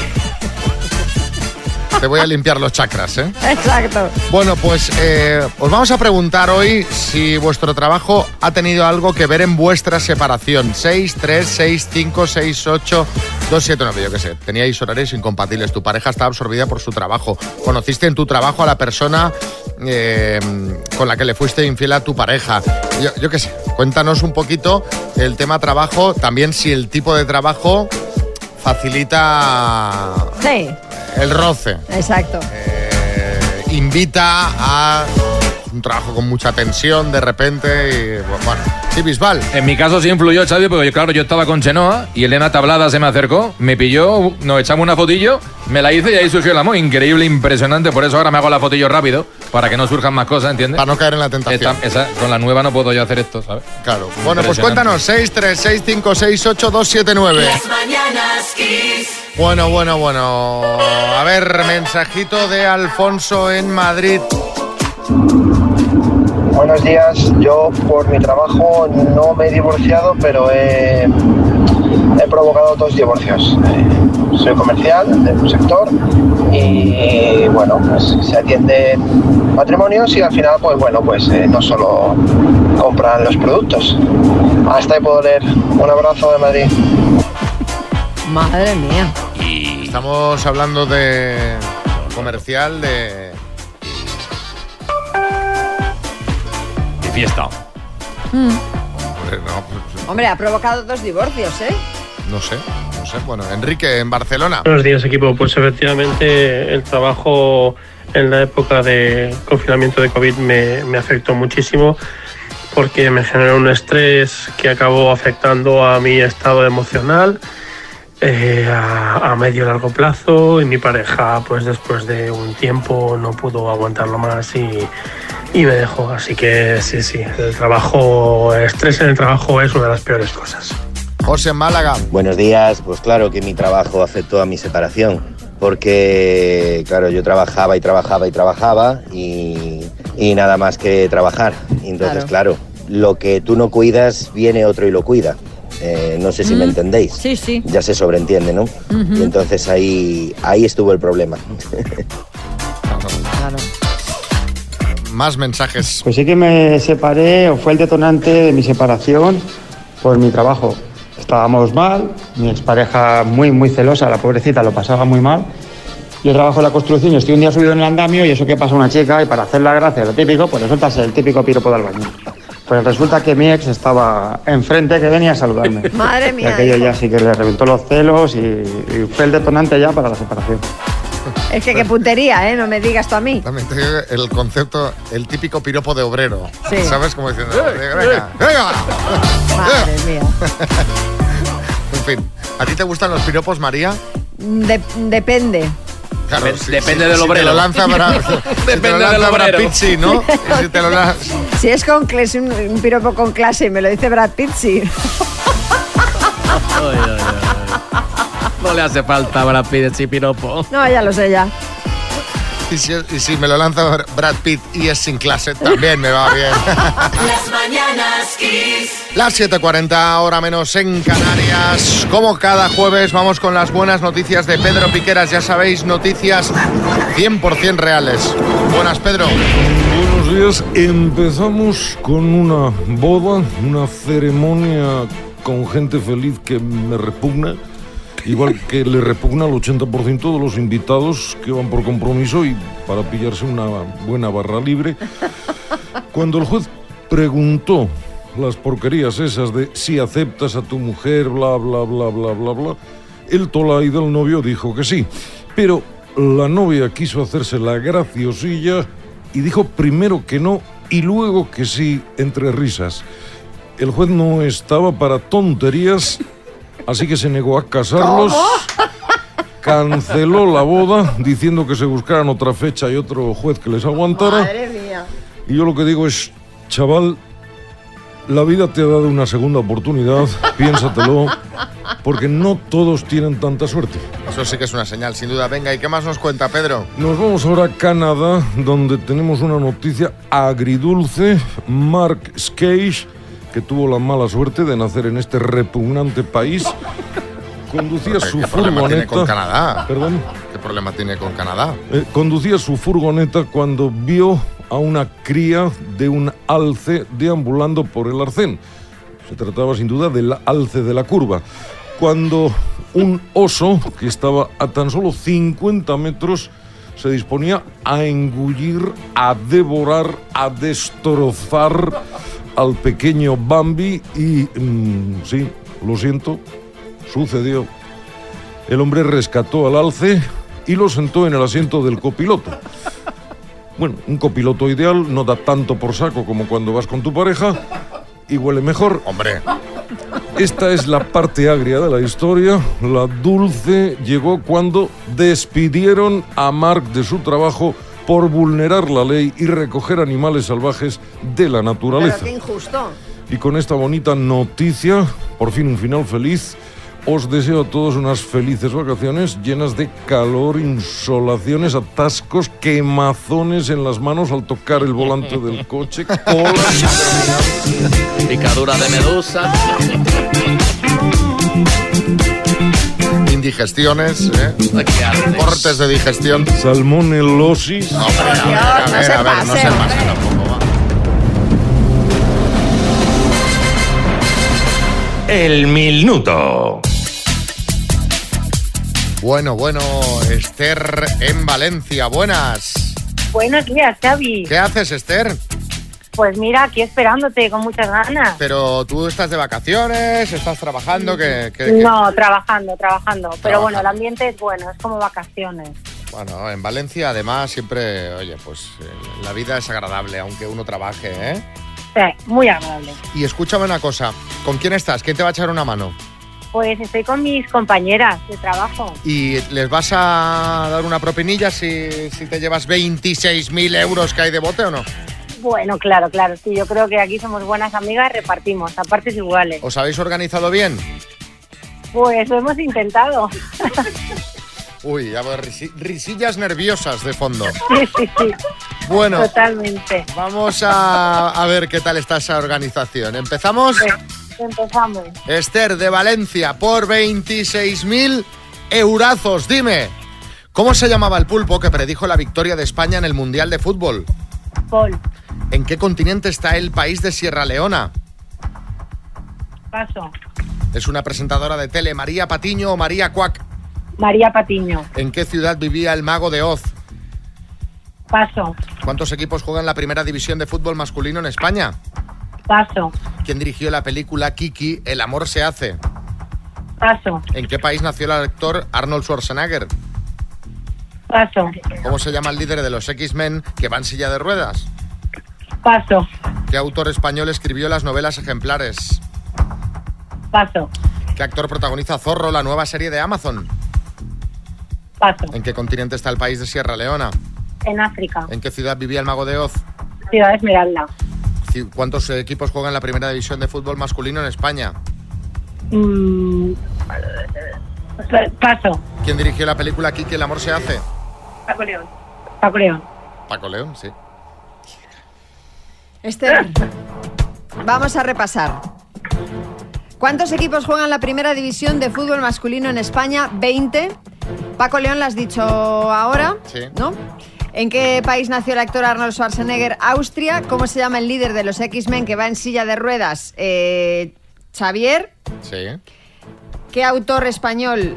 Speaker 3: Te voy a limpiar los chakras, ¿eh?
Speaker 5: Exacto.
Speaker 3: Bueno, pues eh, os vamos a preguntar hoy si vuestro trabajo ha tenido algo que ver en vuestra separación. 6, 3, 6, 5, 6, 8, 2, 7, 9, yo qué sé. Teníais horarios incompatibles. Tu pareja estaba absorbida por su trabajo. Conociste en tu trabajo a la persona eh, con la que le fuiste infiel a tu pareja. Yo, yo qué sé. Cuéntanos un poquito el tema trabajo. También si el tipo de trabajo facilita
Speaker 5: Sí,
Speaker 3: el roce
Speaker 5: exacto.
Speaker 3: eh, invita a un trabajo con mucha tensión de repente y bueno, sí, Bisbal.
Speaker 7: En mi caso sí influyó, Xavi, porque yo, claro, yo estaba con Chenoa y Elena Tablada se me acercó, me pilló, nos echamos una fotillo, me la hice y ahí surgió el amor. Increíble, impresionante. Por eso ahora me hago la fotillo rápido, para que no surjan más cosas, ¿entiendes?
Speaker 3: Para no caer en la tentación.
Speaker 7: Esta- esa- con la nueva no puedo yo hacer esto, ¿sabes?
Speaker 3: Claro. Bueno, pues cuéntanos, 6, 3, 6, 5, 6, 8, 2, 7, 9.
Speaker 1: Las mañanas Kiss.
Speaker 3: Bueno, bueno, bueno. A ver, mensajito de Alfonso en Madrid.
Speaker 25: Buenos días, yo por mi trabajo no me he divorciado, pero he, he provocado dos divorcios. Eh, Soy comercial de un sector y bueno, pues se atienden matrimonios y al final pues bueno, pues eh, no solo compran los productos. Hasta ahí puedo leer. Un abrazo de Madrid.
Speaker 5: Madre mía.
Speaker 3: Estamos hablando de comercial de
Speaker 7: fiesta.
Speaker 5: Mm.
Speaker 3: Hombre, no, pues,
Speaker 5: Hombre, ha provocado dos divorcios, ¿eh?
Speaker 3: no sé, no sé. Bueno, Enrique, en Barcelona.
Speaker 26: Buenos días, equipo. Pues efectivamente el trabajo en la época de confinamiento de COVID me, me afectó muchísimo porque me generó un estrés que acabó afectando a mi estado emocional eh, a, a medio y largo plazo y mi pareja pues después de un tiempo no pudo aguantarlo más y, y me dejó. Así que sí, sí, el trabajo, el estrés en el trabajo es una de las peores cosas.
Speaker 3: José en Málaga.
Speaker 27: Buenos días, pues claro que mi trabajo afectó a mi separación, porque claro, yo trabajaba y trabajaba y trabajaba y, y nada más que trabajar. Y Entonces, claro. lo que tú no cuidas, viene otro y lo cuida. Eh, no sé si me
Speaker 5: Mm.
Speaker 27: entendéis.
Speaker 5: Sí, sí.
Speaker 27: Ya se sobreentiende, ¿no? Y entonces ahí, ahí estuvo el problema.
Speaker 3: Más mensajes.
Speaker 28: Pues sí que me separé, o fue el detonante de mi separación por mi trabajo. Estábamos mal, mi expareja muy, muy celosa, la pobrecita lo pasaba muy mal. Yo trabajo en la construcción y estoy un día subido en el andamio y eso que pasa a una chica y para hacer la gracia, lo típico, pues resulta ser el típico piropo del baño. Pues resulta que mi ex estaba enfrente que venía a saludarme.
Speaker 5: Madre
Speaker 28: Y
Speaker 5: mía.
Speaker 28: aquello
Speaker 5: hijo.
Speaker 28: ya sí que le reventó los celos y, y fue el detonante ya para la separación.
Speaker 5: Es que qué puntería, ¿eh? No me digas tú a mí.
Speaker 3: También te digo el concepto, el típico piropo de obrero.
Speaker 5: Sí.
Speaker 3: ¿Sabes? Como diciendo, venga, venga, venga.
Speaker 5: Madre mía.
Speaker 3: En fin, ¿a ti te gustan los piropos, María?
Speaker 5: De- depende.
Speaker 3: Claro, si-
Speaker 2: depende
Speaker 3: si-
Speaker 2: del
Speaker 3: si
Speaker 2: obrero.
Speaker 3: te lo lanza para, si te
Speaker 2: Depende
Speaker 3: lo
Speaker 2: del
Speaker 3: lanza Brad sí, ¿no? Y si te lo lanza-
Speaker 5: Si es con clase, un, un piropo con clase y me lo dice Brad
Speaker 2: ay. No le hace falta Brad Pitt ese piropo.
Speaker 5: No, ya lo sé ya.
Speaker 3: y, si, y si me lo lanza Brad Pitt y es sin clase, también me va bien.
Speaker 1: Las mañanas Kiss.
Speaker 3: Las 7.40, hora menos en Canarias. Como cada jueves, vamos con las buenas noticias de Pedro Piqueras. Ya sabéis, noticias 100% reales. Buenas, Pedro.
Speaker 29: Buenos días. Empezamos con una boda, una ceremonia con gente feliz que me repugna. Igual que le repugna al 80% de los invitados que van por compromiso y para pillarse una buena barra libre. Cuando el juez preguntó las porquerías esas de si aceptas a tu mujer, bla, bla, bla, bla, bla, bla, el Tolai del novio dijo que sí. Pero la novia quiso hacerse la graciosilla y dijo primero que no y luego que sí entre risas. El juez no estaba para tonterías, así que se negó a casarlos. Canceló la boda diciendo que se buscaran otra fecha y otro juez que les aguantara.
Speaker 5: Madre mía.
Speaker 29: Y yo lo que digo es, chaval, la vida te ha dado una segunda oportunidad, piénsatelo, porque no todos tienen tanta suerte.
Speaker 3: Eso sí que es una señal, sin duda. Venga, ¿y qué más nos cuenta, Pedro?
Speaker 29: Nos vamos ahora a Canadá, donde tenemos una noticia agridulce. Mark Skage, que tuvo la mala suerte de nacer en este repugnante país, conducía
Speaker 3: ¿Qué,
Speaker 29: su
Speaker 3: qué problema tiene con
Speaker 29: furgoneta.
Speaker 3: Canadá?
Speaker 29: Perdón.
Speaker 3: ¿Qué problema tiene con Canadá?
Speaker 29: Eh, conducía su furgoneta cuando vio a una cría de un alce deambulando por el arcén. Se trataba sin duda del alce de la curva. Cuando un oso, que estaba a tan solo 50 metros, se disponía a engullir, a devorar, a destrozar al pequeño Bambi y, mm, sí, lo siento, sucedió. El hombre rescató al alce y lo sentó en el asiento del copiloto. Bueno, un copiloto ideal no da tanto por saco como cuando vas con tu pareja y huele mejor.
Speaker 3: Hombre.
Speaker 29: Esta es la parte agria de la historia. La dulce llegó cuando despidieron a Mark de su trabajo por vulnerar la ley y recoger animales salvajes de la
Speaker 5: Pero
Speaker 29: naturaleza.
Speaker 5: qué injusto.
Speaker 29: Y con esta bonita noticia, por fin un final feliz, os deseo a todos unas felices vacaciones llenas de calor, insolaciones, atascos, quemazones en las manos al tocar el volante del coche, colas
Speaker 2: Picadura de medusa.
Speaker 3: Indigestiones, ¿eh? cortes de digestión.
Speaker 29: Salmonelosis.
Speaker 3: a ver, a ver, a ver, no se pase tampoco, va.
Speaker 7: El minuto.
Speaker 3: Bueno, bueno, Esther en Valencia, buenas.
Speaker 30: Buenos días, Xavi.
Speaker 3: ¿Qué haces, Esther?
Speaker 31: Pues mira, aquí esperándote con muchas ganas.
Speaker 3: Pero tú estás de vacaciones, estás trabajando, que...
Speaker 31: No, trabajando, trabajando. Pero bueno, el ambiente es bueno, es como vacaciones.
Speaker 3: Bueno, en Valencia además siempre, oye, pues eh, la vida es agradable, aunque uno trabaje, ¿eh?
Speaker 31: Sí, muy agradable.
Speaker 3: Y escúchame una cosa, ¿con quién estás? ¿Quién te va a echar una mano?
Speaker 31: Pues estoy con mis compañeras de trabajo.
Speaker 3: ¿Y les vas a dar una propinilla si, si te llevas 26.000 euros que hay de bote o no?
Speaker 31: Bueno, claro, claro. Sí, yo creo que aquí somos buenas amigas, repartimos a partes iguales.
Speaker 3: ¿Os habéis organizado bien?
Speaker 31: Pues lo hemos intentado.
Speaker 3: Uy, ya risi- risillas nerviosas de fondo.
Speaker 31: Sí, sí, sí.
Speaker 3: Bueno,
Speaker 31: Totalmente.
Speaker 3: vamos a, a ver qué tal está esa organización. ¿Empezamos?
Speaker 31: Empezamos.
Speaker 3: Esther de Valencia por 26.000 eurazos. Dime, ¿cómo se llamaba el pulpo que predijo la victoria de España en el Mundial de Fútbol? ¿En qué continente está el país de Sierra Leona?
Speaker 31: paso.
Speaker 3: ¿Es una presentadora de tele María Patiño o María Cuac?
Speaker 31: María Patiño,
Speaker 3: ¿En qué ciudad vivía el mago de Oz?
Speaker 31: paso,
Speaker 3: ¿Cuántos equipos juegan la primera división de fútbol masculino en España?
Speaker 31: paso,
Speaker 3: ¿Quién dirigió la película Kiki, El amor se hace?
Speaker 31: paso,
Speaker 3: ¿En qué país nació el actor Arnold Schwarzenegger?
Speaker 31: Paso,
Speaker 3: ¿Cómo se llama el líder de los X-Men que va en silla de ruedas?
Speaker 31: paso,
Speaker 3: ¿Qué autor español escribió las novelas ejemplares?
Speaker 31: paso,
Speaker 3: ¿Qué actor protagoniza Zorro, la nueva serie de Amazon?
Speaker 31: paso.
Speaker 3: ¿En qué continente está el país de Sierra Leona?
Speaker 31: En África,
Speaker 3: ¿En qué ciudad vivía el mago de Oz?
Speaker 31: Ciudad Esmeralda.
Speaker 3: ¿Cuántos equipos juegan la primera división de fútbol masculino en España?
Speaker 31: Mm, paso,
Speaker 3: ¿Quién dirigió la película Kiki, El amor se hace?
Speaker 31: Paco León. Paco León.
Speaker 3: Paco León, sí.
Speaker 5: Esther, vamos a repasar. ¿Cuántos equipos juegan la primera división de fútbol masculino en España? 20. Paco León lo has dicho ahora,
Speaker 3: Sí.
Speaker 5: ¿no? ¿En qué país nació el actor Arnold Schwarzenegger? Austria. ¿Cómo se llama el líder de los X-Men que va en silla de ruedas? Eh, Xavier.
Speaker 3: Sí.
Speaker 5: ¿Qué autor español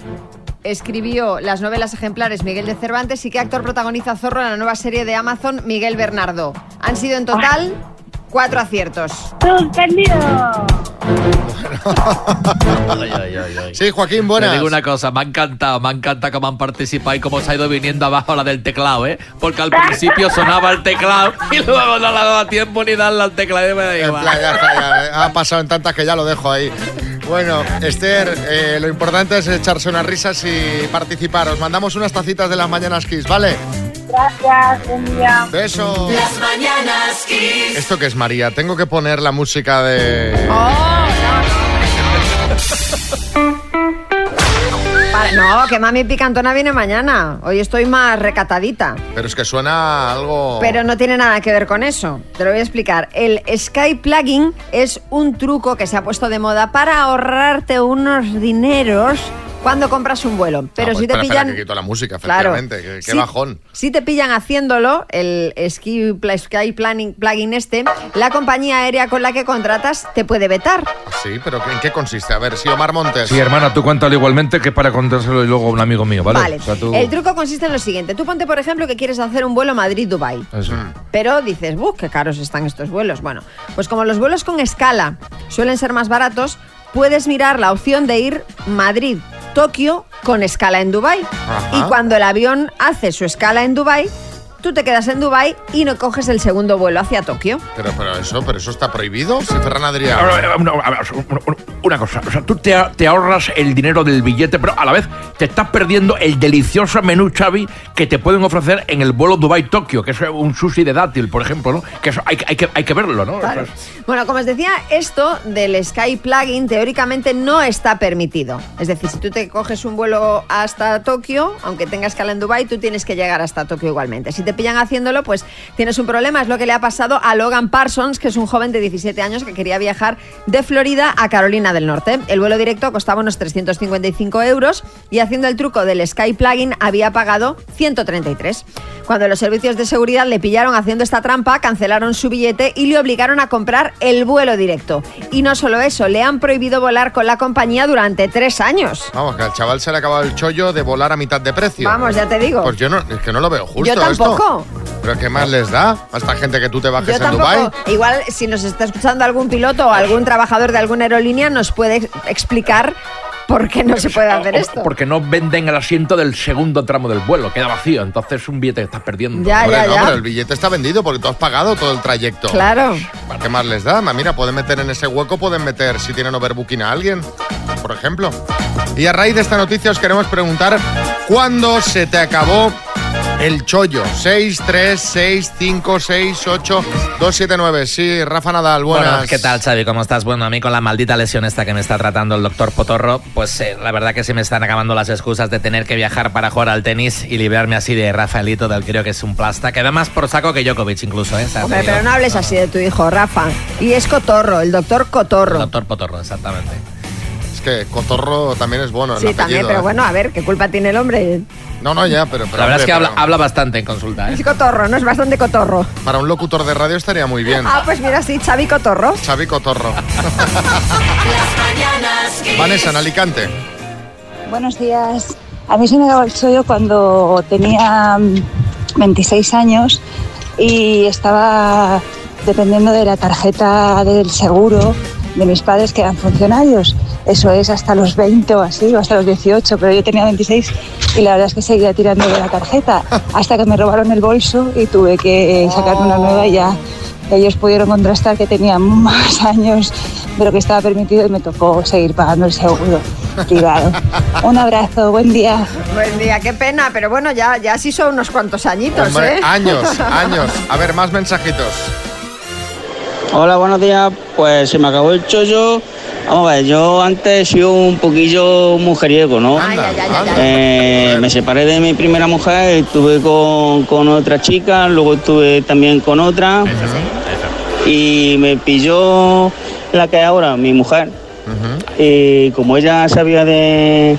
Speaker 5: escribió las novelas ejemplares Miguel de Cervantes y qué actor protagoniza Zorro en la nueva serie de Amazon Miguel Bernardo? Han sido en total cuatro aciertos.
Speaker 31: ¡Suspendido!
Speaker 3: Sí, Joaquín,
Speaker 2: Te
Speaker 3: buenas.
Speaker 2: digo una cosa, me ha encantado, me ha encantado cómo han participado y cómo se ha ido viniendo abajo la del teclado, ¿eh? Porque al principio sonaba el teclado y luego no le ha dado tiempo ni darle al teclado. y me da igual.
Speaker 3: plan, ya está, ya, ha pasado en tantas que ya lo dejo ahí. Bueno, Esther, eh, lo importante es echarse unas risas y participar. Os mandamos unas tacitas de las mañanas Kiss, ¿vale?
Speaker 31: Gracias, buen día.
Speaker 3: Besos.
Speaker 1: Las mañanas Kiss.
Speaker 3: ¿Esto qué es, María? Tengo que poner la música de...
Speaker 5: Pa- No, que mami picantona viene mañana. Hoy estoy más recatadita.
Speaker 3: Pero es que suena algo...
Speaker 5: Pero no tiene nada que ver con eso. Te lo voy a explicar. El Sky Plugin es un truco que se ha puesto de moda para ahorrarte unos dineros cuando compras un vuelo. Pero
Speaker 3: Ah, pues
Speaker 5: si te
Speaker 3: espera, espera,
Speaker 5: pillan...
Speaker 3: que quito la música,
Speaker 5: Claro.
Speaker 3: efectivamente. Qué, qué
Speaker 5: Sí.
Speaker 3: bajón.
Speaker 5: Si te pillan haciéndolo, el Ski, Sky Planning, Plugin este, la compañía aérea con la que contratas te puede vetar.
Speaker 3: Sí, pero ¿en qué consiste? A ver, si Omar Montes...
Speaker 7: Sí, hermana, tú cuéntalo igualmente que para contárselo y luego a un amigo mío, ¿vale?
Speaker 5: Vale.
Speaker 7: O sea, tú-
Speaker 5: El truco consiste en lo siguiente. Tú ponte, por ejemplo, que quieres hacer un vuelo Madrid-Dubai.
Speaker 7: Eso.
Speaker 5: Pero dices, ¡buh, qué caros están estos vuelos! Bueno, pues como los vuelos con escala suelen ser más baratos, puedes mirar la opción de ir Madrid-Tokio con escala en Dubai.
Speaker 3: Ajá.
Speaker 5: Y cuando el avión hace su escala en Dubai, tú te quedas en Dubai y no coges el segundo vuelo hacia Tokio.
Speaker 3: Pero, pero eso, pero eso está prohibido, si Ferran Adrià.
Speaker 7: No, una- cosa, o sea, tú te, te ahorras el dinero del billete, pero a la vez te estás perdiendo el delicioso menú, Xavi, que te pueden ofrecer en el vuelo Dubai-Tokio, que es un sushi de dátil, por ejemplo, ¿no? Que eso hay, que- hay, que, hay que verlo, ¿no?
Speaker 5: Claro. Bueno, como os decía, esto del Sky Plugin teóricamente no está permitido. Es decir, si tú te coges un vuelo hasta Tokio, aunque tengas escala en Dubai, tú tienes que llegar hasta Tokio igualmente. Si te pillan haciéndolo, pues tienes un problema. Es lo que le ha pasado a Logan Parsons, que es un joven de 17 años que quería viajar de Florida a Carolina del Norte. El vuelo directo costaba unos 355 euros y haciendo el truco del Sky Plugin había pagado 133. Cuando los servicios de seguridad le pillaron haciendo esta trampa, cancelaron su billete y le obligaron a comprar el vuelo directo. Y no solo eso, le han prohibido volar con la compañía durante tres años.
Speaker 3: Vamos, que al chaval se le ha acabado el chollo de volar a mitad de precio.
Speaker 5: Vamos, ya te digo.
Speaker 3: Pues yo no, es que no lo veo justo
Speaker 5: Yo tampoco.
Speaker 3: ¿Pero qué más les da a esta gente que tú te bajes
Speaker 5: Yo
Speaker 3: en Dubái?
Speaker 5: tampoco. Igual, si nos está escuchando algún piloto o algún trabajador de alguna aerolínea, nos puede ex- explicar por qué no se puede hacer esto.
Speaker 32: Porque no venden el asiento del segundo tramo del vuelo, queda vacío, entonces es un billete que estás perdiendo.
Speaker 5: Ya,
Speaker 3: Hombre,
Speaker 5: ya,
Speaker 3: no,
Speaker 5: ya.
Speaker 3: pero el billete está vendido porque tú has pagado todo el trayecto.
Speaker 5: Claro.
Speaker 3: ¿Qué más les da? Mira, pueden meter en ese hueco, pueden meter si tienen overbooking a alguien, por ejemplo. Y a raíz de esta noticia os queremos preguntar ¿cuándo se te acabó el chollo? 6, 3, 6, 5, 6, 8, 2, 7, 9. Sí, Rafa Nadal, buenas.
Speaker 7: Bueno, ¿qué tal, Xavi? ¿Cómo estás? Bueno, a mí con la maldita lesión esta que me está tratando el doctor Potorro, pues eh, la verdad que se me están acabando las excusas de tener que viajar para jugar al tenis y librarme así de Rafaelito, del creo que es un plasta, que da más por saco que Djokovic incluso, ¿eh?
Speaker 5: Hombre, pero no hables así de tu hijo, Rafa. Y es Cotorro, el doctor Cotorro.
Speaker 7: Doctor Potorro, exactamente.
Speaker 3: Que Cotorro también es bueno.
Speaker 5: Sí, también, pero
Speaker 3: ¿eh?
Speaker 5: bueno, a ver, ¿qué culpa tiene el hombre?
Speaker 3: No, no, ya, pero. pero
Speaker 7: La verdad es que habla,
Speaker 3: pero
Speaker 7: habla bastante en consulta, ¿eh?
Speaker 5: Es Cotorro, ¿no? Es bastante Cotorro.
Speaker 3: Para un locutor de radio estaría muy bien.
Speaker 5: Ah, pues mira, sí, Xavi Cotorro.
Speaker 3: Xavi Cotorro. Vanessa, en Alicante.
Speaker 33: Buenos días. A mí se me daba el chollo cuando tenía mm, 26 años y estaba dependiendo de la tarjeta del seguro de mis padres que eran funcionarios. Eso es hasta los 20 o así, o hasta los 18, pero yo tenía 26 y la verdad es que seguía tirando de la tarjeta hasta que me robaron el bolso y tuve que sacar una nueva y ya ellos pudieron contrastar que tenía más años de lo que estaba permitido y me tocó seguir pagando el seguro privado. Un abrazo, buen día.
Speaker 5: Buen día, qué pena, pero bueno, ya, ya sí son unos cuantos añitos,
Speaker 3: Hombre,
Speaker 5: ¿eh?
Speaker 3: años, años. A ver, más mensajitos.
Speaker 34: Hola, buenos días. Pues se me acabó el chollo. Vamos a ver, yo antes he sido un poquillo mujeriego, ¿no? Eh, me separé de mi primera mujer, estuve con, con otra chica, luego estuve también con otra. Y me pilló la que es ahora, mi mujer. Y como ella sabía de,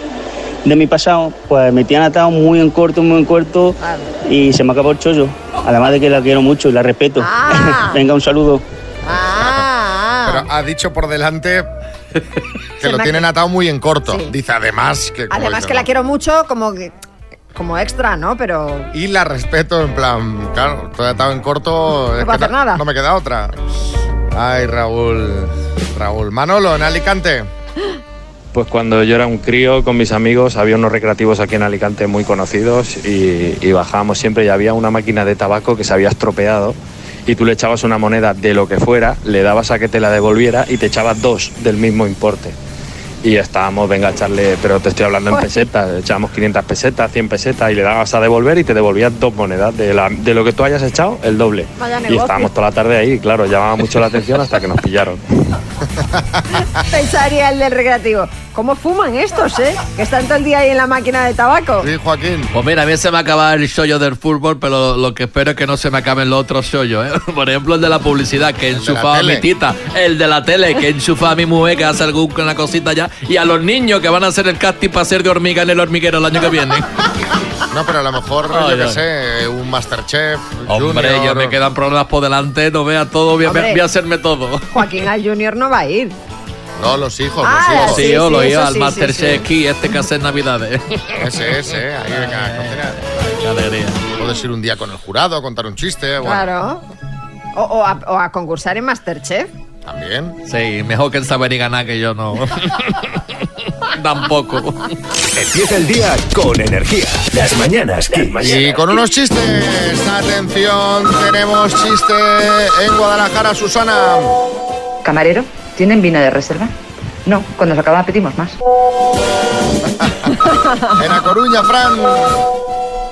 Speaker 34: de mi pasado, pues me tiene atado muy en corto, muy en corto. Y se me acabó el chollo. Además de que la quiero mucho y la respeto. Venga, un saludo.
Speaker 3: Pero ha dicho por delante que lo tienen atado muy en corto.
Speaker 5: Sí.
Speaker 3: Dice además que.
Speaker 5: Además
Speaker 3: dice,
Speaker 5: que la quiero mucho como que- como extra, ¿no? Pero
Speaker 3: Y la respeto, en plan, claro, estoy atado en corto. es
Speaker 5: puedo hacer nada.
Speaker 3: No me queda otra. Ay, Raúl. Raúl. Manolo, en Alicante.
Speaker 35: Pues cuando yo era un crío con mis amigos había unos recreativos aquí en Alicante muy conocidos y, y bajábamos siempre y había una máquina de tabaco que se había estropeado y tú le echabas una moneda de lo que fuera, le dabas a que te la devolviera y te echabas dos del mismo importe. Y estábamos, venga a echarle, pero te estoy hablando en
Speaker 5: Joder.
Speaker 35: pesetas, echábamos 500 pesetas, 100 pesetas y le dabas a devolver y te devolvías dos monedas de, la- de lo que tú hayas echado, el doble.
Speaker 5: Vaya
Speaker 35: y estábamos toda la tarde ahí, y claro, llamaba mucho la atención hasta que nos pillaron.
Speaker 5: pensaría el del recreativo. ¿Cómo fuman estos, eh? Que están todo el día ahí en la máquina de tabaco.
Speaker 3: Sí, Joaquín.
Speaker 7: Pues mira, a mí se me acaba el shoyo del fútbol, pero lo que espero es que no se me acaben los otros shoyos, ¿eh? Por ejemplo, el de la publicidad, que enchufa a mi tita. El de la tele, que enchufa a mi mujer, que hace alguna cosita ya. Y a los niños que van a hacer el casting para ser de hormiga en el hormiguero el año que viene.
Speaker 3: No, pero a lo mejor, yo qué sé, un Masterchef.
Speaker 7: Hombre,
Speaker 3: Junior.
Speaker 7: ya me quedan programas por delante, no vea todo, voy a,
Speaker 5: Hombre.
Speaker 7: voy a hacerme todo.
Speaker 5: Joaquín al Junior no va a ir.
Speaker 3: No, los hijos,
Speaker 5: Ah,
Speaker 3: los hijos.
Speaker 7: Sí, yo lo
Speaker 5: sí,
Speaker 7: iba
Speaker 5: eso
Speaker 7: al
Speaker 5: sí,
Speaker 7: Masterchef
Speaker 5: sí,
Speaker 7: aquí, este que hace en Navidades.
Speaker 3: Ese, ese, ahí venga, a.
Speaker 7: Qué alegría.
Speaker 3: Puedes ir un día con el jurado, contar un chiste. Bueno,
Speaker 5: Claro. O, o a, o a concursar en Masterchef.
Speaker 3: También.
Speaker 7: Sí, mejor que el saber y ganar que yo no. Tampoco.
Speaker 20: Empieza el día con energía. Las mañanas Kiss.
Speaker 3: Y con unos chistes. Atención, tenemos chiste en Guadalajara, Susana.
Speaker 36: Camarero, ¿tienen vino de reserva? No, cuando se acaba pedimos más.
Speaker 3: En A Coruña, Fran.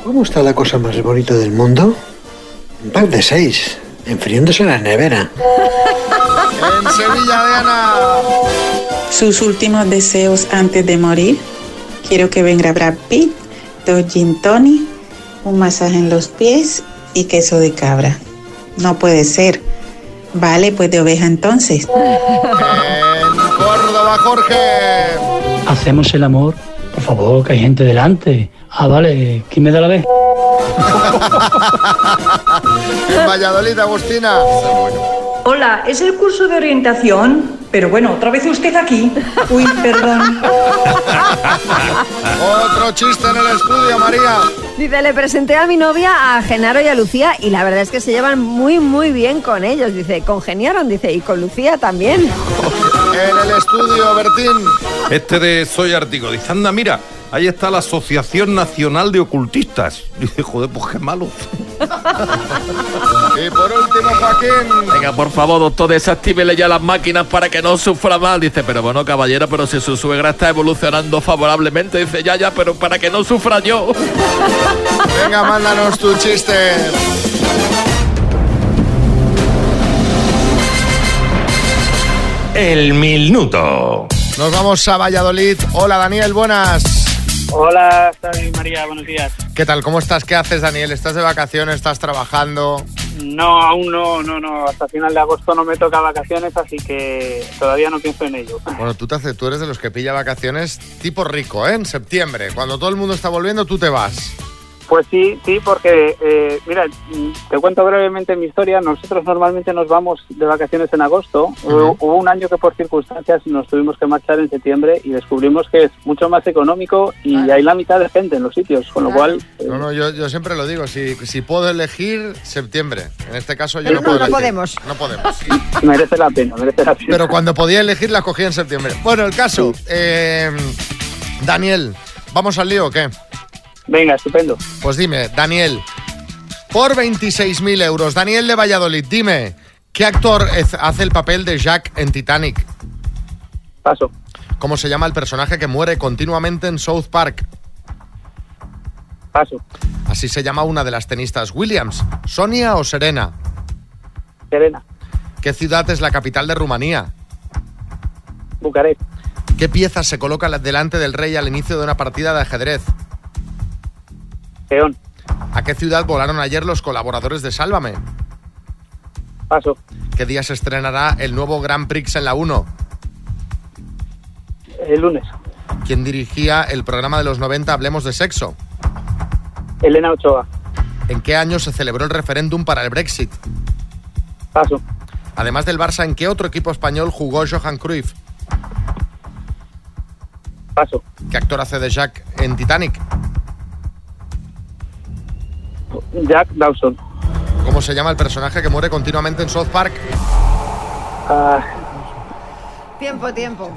Speaker 25: ¿Cómo está la cosa más bonita del mundo? Un pack de seis, enfriándose en la nevera.
Speaker 3: En Sevilla, Diana.
Speaker 37: Sus últimos deseos antes de morir. Quiero que venga Brad Pitt, dos gin tonic, un masaje en los pies y queso de cabra. No puede ser. Vale, pues de oveja entonces.
Speaker 3: En Córdoba, Jorge.
Speaker 18: Hacemos el amor. Por favor, que hay gente delante. Ah, vale. ¿Quién me da la vez?
Speaker 3: En Valladolid, Agustina.
Speaker 38: Hola, ¿es el curso de orientación? Pero bueno, otra vez usted aquí. Uy, perdón.
Speaker 3: Otro chiste en el estudio, María.
Speaker 5: Dice, le presenté a mi novia, a Genaro y a Lucía, y la verdad es que se llevan muy, muy bien con ellos. Dice, congeniaron, dice, y con Lucía también.
Speaker 3: En el estudio, Bertín.
Speaker 29: Este de Soy Ártico dice, anda, mira, ahí está la Asociación Nacional de Ocultistas. Dice, joder, pues qué malo.
Speaker 3: Y por último, Joaquín.
Speaker 2: Venga, por favor, doctor, desactívele ya las máquinas para que no sufra mal. Dice, pero bueno, caballero, pero si su suegra está evolucionando favorablemente. Dice, ya, ya, pero para que no sufra yo.
Speaker 3: Venga, mándanos tu chiste.
Speaker 20: El minuto.
Speaker 3: Nos vamos a Valladolid. Hola, Daniel, buenas.
Speaker 39: Hola, Xavi María, buenos días.
Speaker 3: ¿Qué tal? ¿Cómo estás? ¿Qué haces, Daniel? ¿Estás de vacaciones? ¿Estás trabajando?
Speaker 39: No, aún no, no, no. Hasta final de agosto no me toca vacaciones, así que todavía no pienso en ello.
Speaker 3: Bueno, tú, te haces, tú eres de los que pilla vacaciones tipo rico, ¿eh? En septiembre. Cuando todo el mundo está volviendo, tú te vas.
Speaker 39: Pues sí, sí, porque, eh, mira, te cuento brevemente mi historia. Nosotros normalmente nos vamos de vacaciones en agosto. Hubo- Hubo un año que por circunstancias nos tuvimos que marchar en septiembre y descubrimos que es mucho más económico y hay la mitad de gente en los sitios, con lo cual... eh,
Speaker 3: No, no, yo, yo siempre lo digo. Si, si puedo elegir, septiembre. En este caso yo
Speaker 5: Pero
Speaker 3: no puedo
Speaker 5: no, no podemos.
Speaker 3: No podemos.
Speaker 39: merece la pena, merece la pena.
Speaker 3: Pero cuando podía elegir, la cogía en septiembre. Bueno, el caso. eh, Daniel, ¿vamos al lío o qué?
Speaker 39: Venga, estupendo.
Speaker 3: Pues dime, Daniel, por 26.000 euros, Daniel de Valladolid, dime, ¿qué actor hace el papel de Jack en Titanic?
Speaker 39: Paso.
Speaker 3: ¿Cómo se llama el personaje que muere continuamente en South Park?
Speaker 39: Paso.
Speaker 3: Así se llama una de las tenistas Williams, Sonia o Serena.
Speaker 39: Serena.
Speaker 3: ¿Qué ciudad es la capital de Rumanía?
Speaker 39: Bucarest.
Speaker 3: ¿Qué pieza se coloca delante del rey al inicio de una partida de ajedrez? ¿A qué ciudad volaron ayer los colaboradores de Sálvame?
Speaker 39: Paso.
Speaker 3: ¿Qué día se estrenará el nuevo Grand Prix en la 1?
Speaker 39: El lunes.
Speaker 3: ¿Quién dirigía el programa de los 90 Hablemos de Sexo?
Speaker 39: Elena Ochoa.
Speaker 3: ¿En qué año se celebró el referéndum para el Brexit?
Speaker 39: Paso.
Speaker 3: Además del Barça, ¿en qué otro equipo español jugó Johan Cruyff?
Speaker 39: Paso.
Speaker 3: ¿Qué actor hace de Jack en Titanic?
Speaker 39: Jack Dawson.
Speaker 3: ¿Cómo se llama el personaje que muere continuamente en South Park?
Speaker 39: Ah,
Speaker 5: Tiempo, tiempo.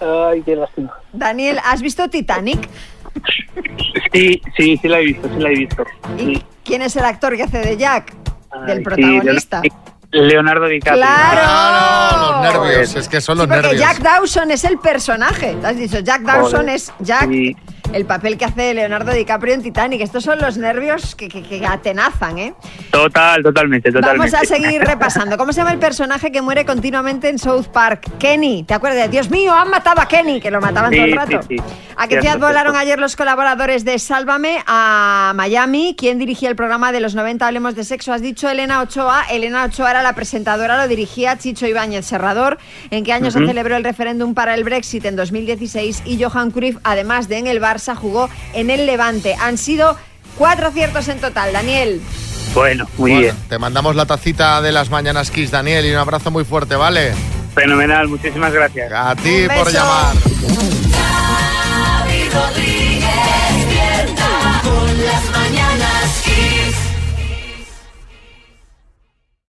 Speaker 39: ay, qué lástima.
Speaker 5: Daniel, ¿has visto Titanic?
Speaker 39: Sí, sí, sí la he visto, sí la he visto. Sí.
Speaker 5: ¿Quién es el actor que hace de Jack? Del
Speaker 39: Sí,
Speaker 5: protagonista.
Speaker 39: Leonardo DiCaprio.
Speaker 5: ¡Claro!
Speaker 3: Los nervios, es que son los
Speaker 5: Sí, porque
Speaker 3: nervios.
Speaker 5: Jack Dawson es el personaje. ¿Te has dicho? Jack Dawson
Speaker 39: Joder,
Speaker 5: es Jack,
Speaker 39: sí.
Speaker 5: El papel que hace Leonardo DiCaprio en Titanic. Estos son los nervios que, que- que atenazan, ¿eh?
Speaker 39: Total, totalmente, totalmente.
Speaker 5: Vamos a seguir repasando. ¿Cómo se llama el personaje que muere continuamente en South Park? Kenny. ¿Te acuerdas? Dios mío, han matado a Kenny, que lo mataban
Speaker 39: Sí,
Speaker 5: todo el rato.
Speaker 39: sí.
Speaker 5: ¿A qué ciudad volaron ayer los colaboradores de Sálvame? A Miami. ¿Quién dirigía el programa de los 90 Hablemos de Sexo? Has dicho Elena Ochoa. Elena Ochoa era la presentadora, lo dirigía Chicho Ibáñez Serrador. ¿En qué año se celebró el referéndum para el Brexit? En 2016. Y Johan Cruyff, además de en el Barça, Barça jugó en el Levante. Han sido cuatro aciertos en total, Daniel.
Speaker 39: Bueno, muy
Speaker 3: bueno,
Speaker 39: bien.
Speaker 3: Te mandamos la tacita de las mañanas Kiss, Daniel, y un abrazo muy fuerte, ¿vale?
Speaker 39: Fenomenal, muchísimas gracias.
Speaker 3: A ti por llamar.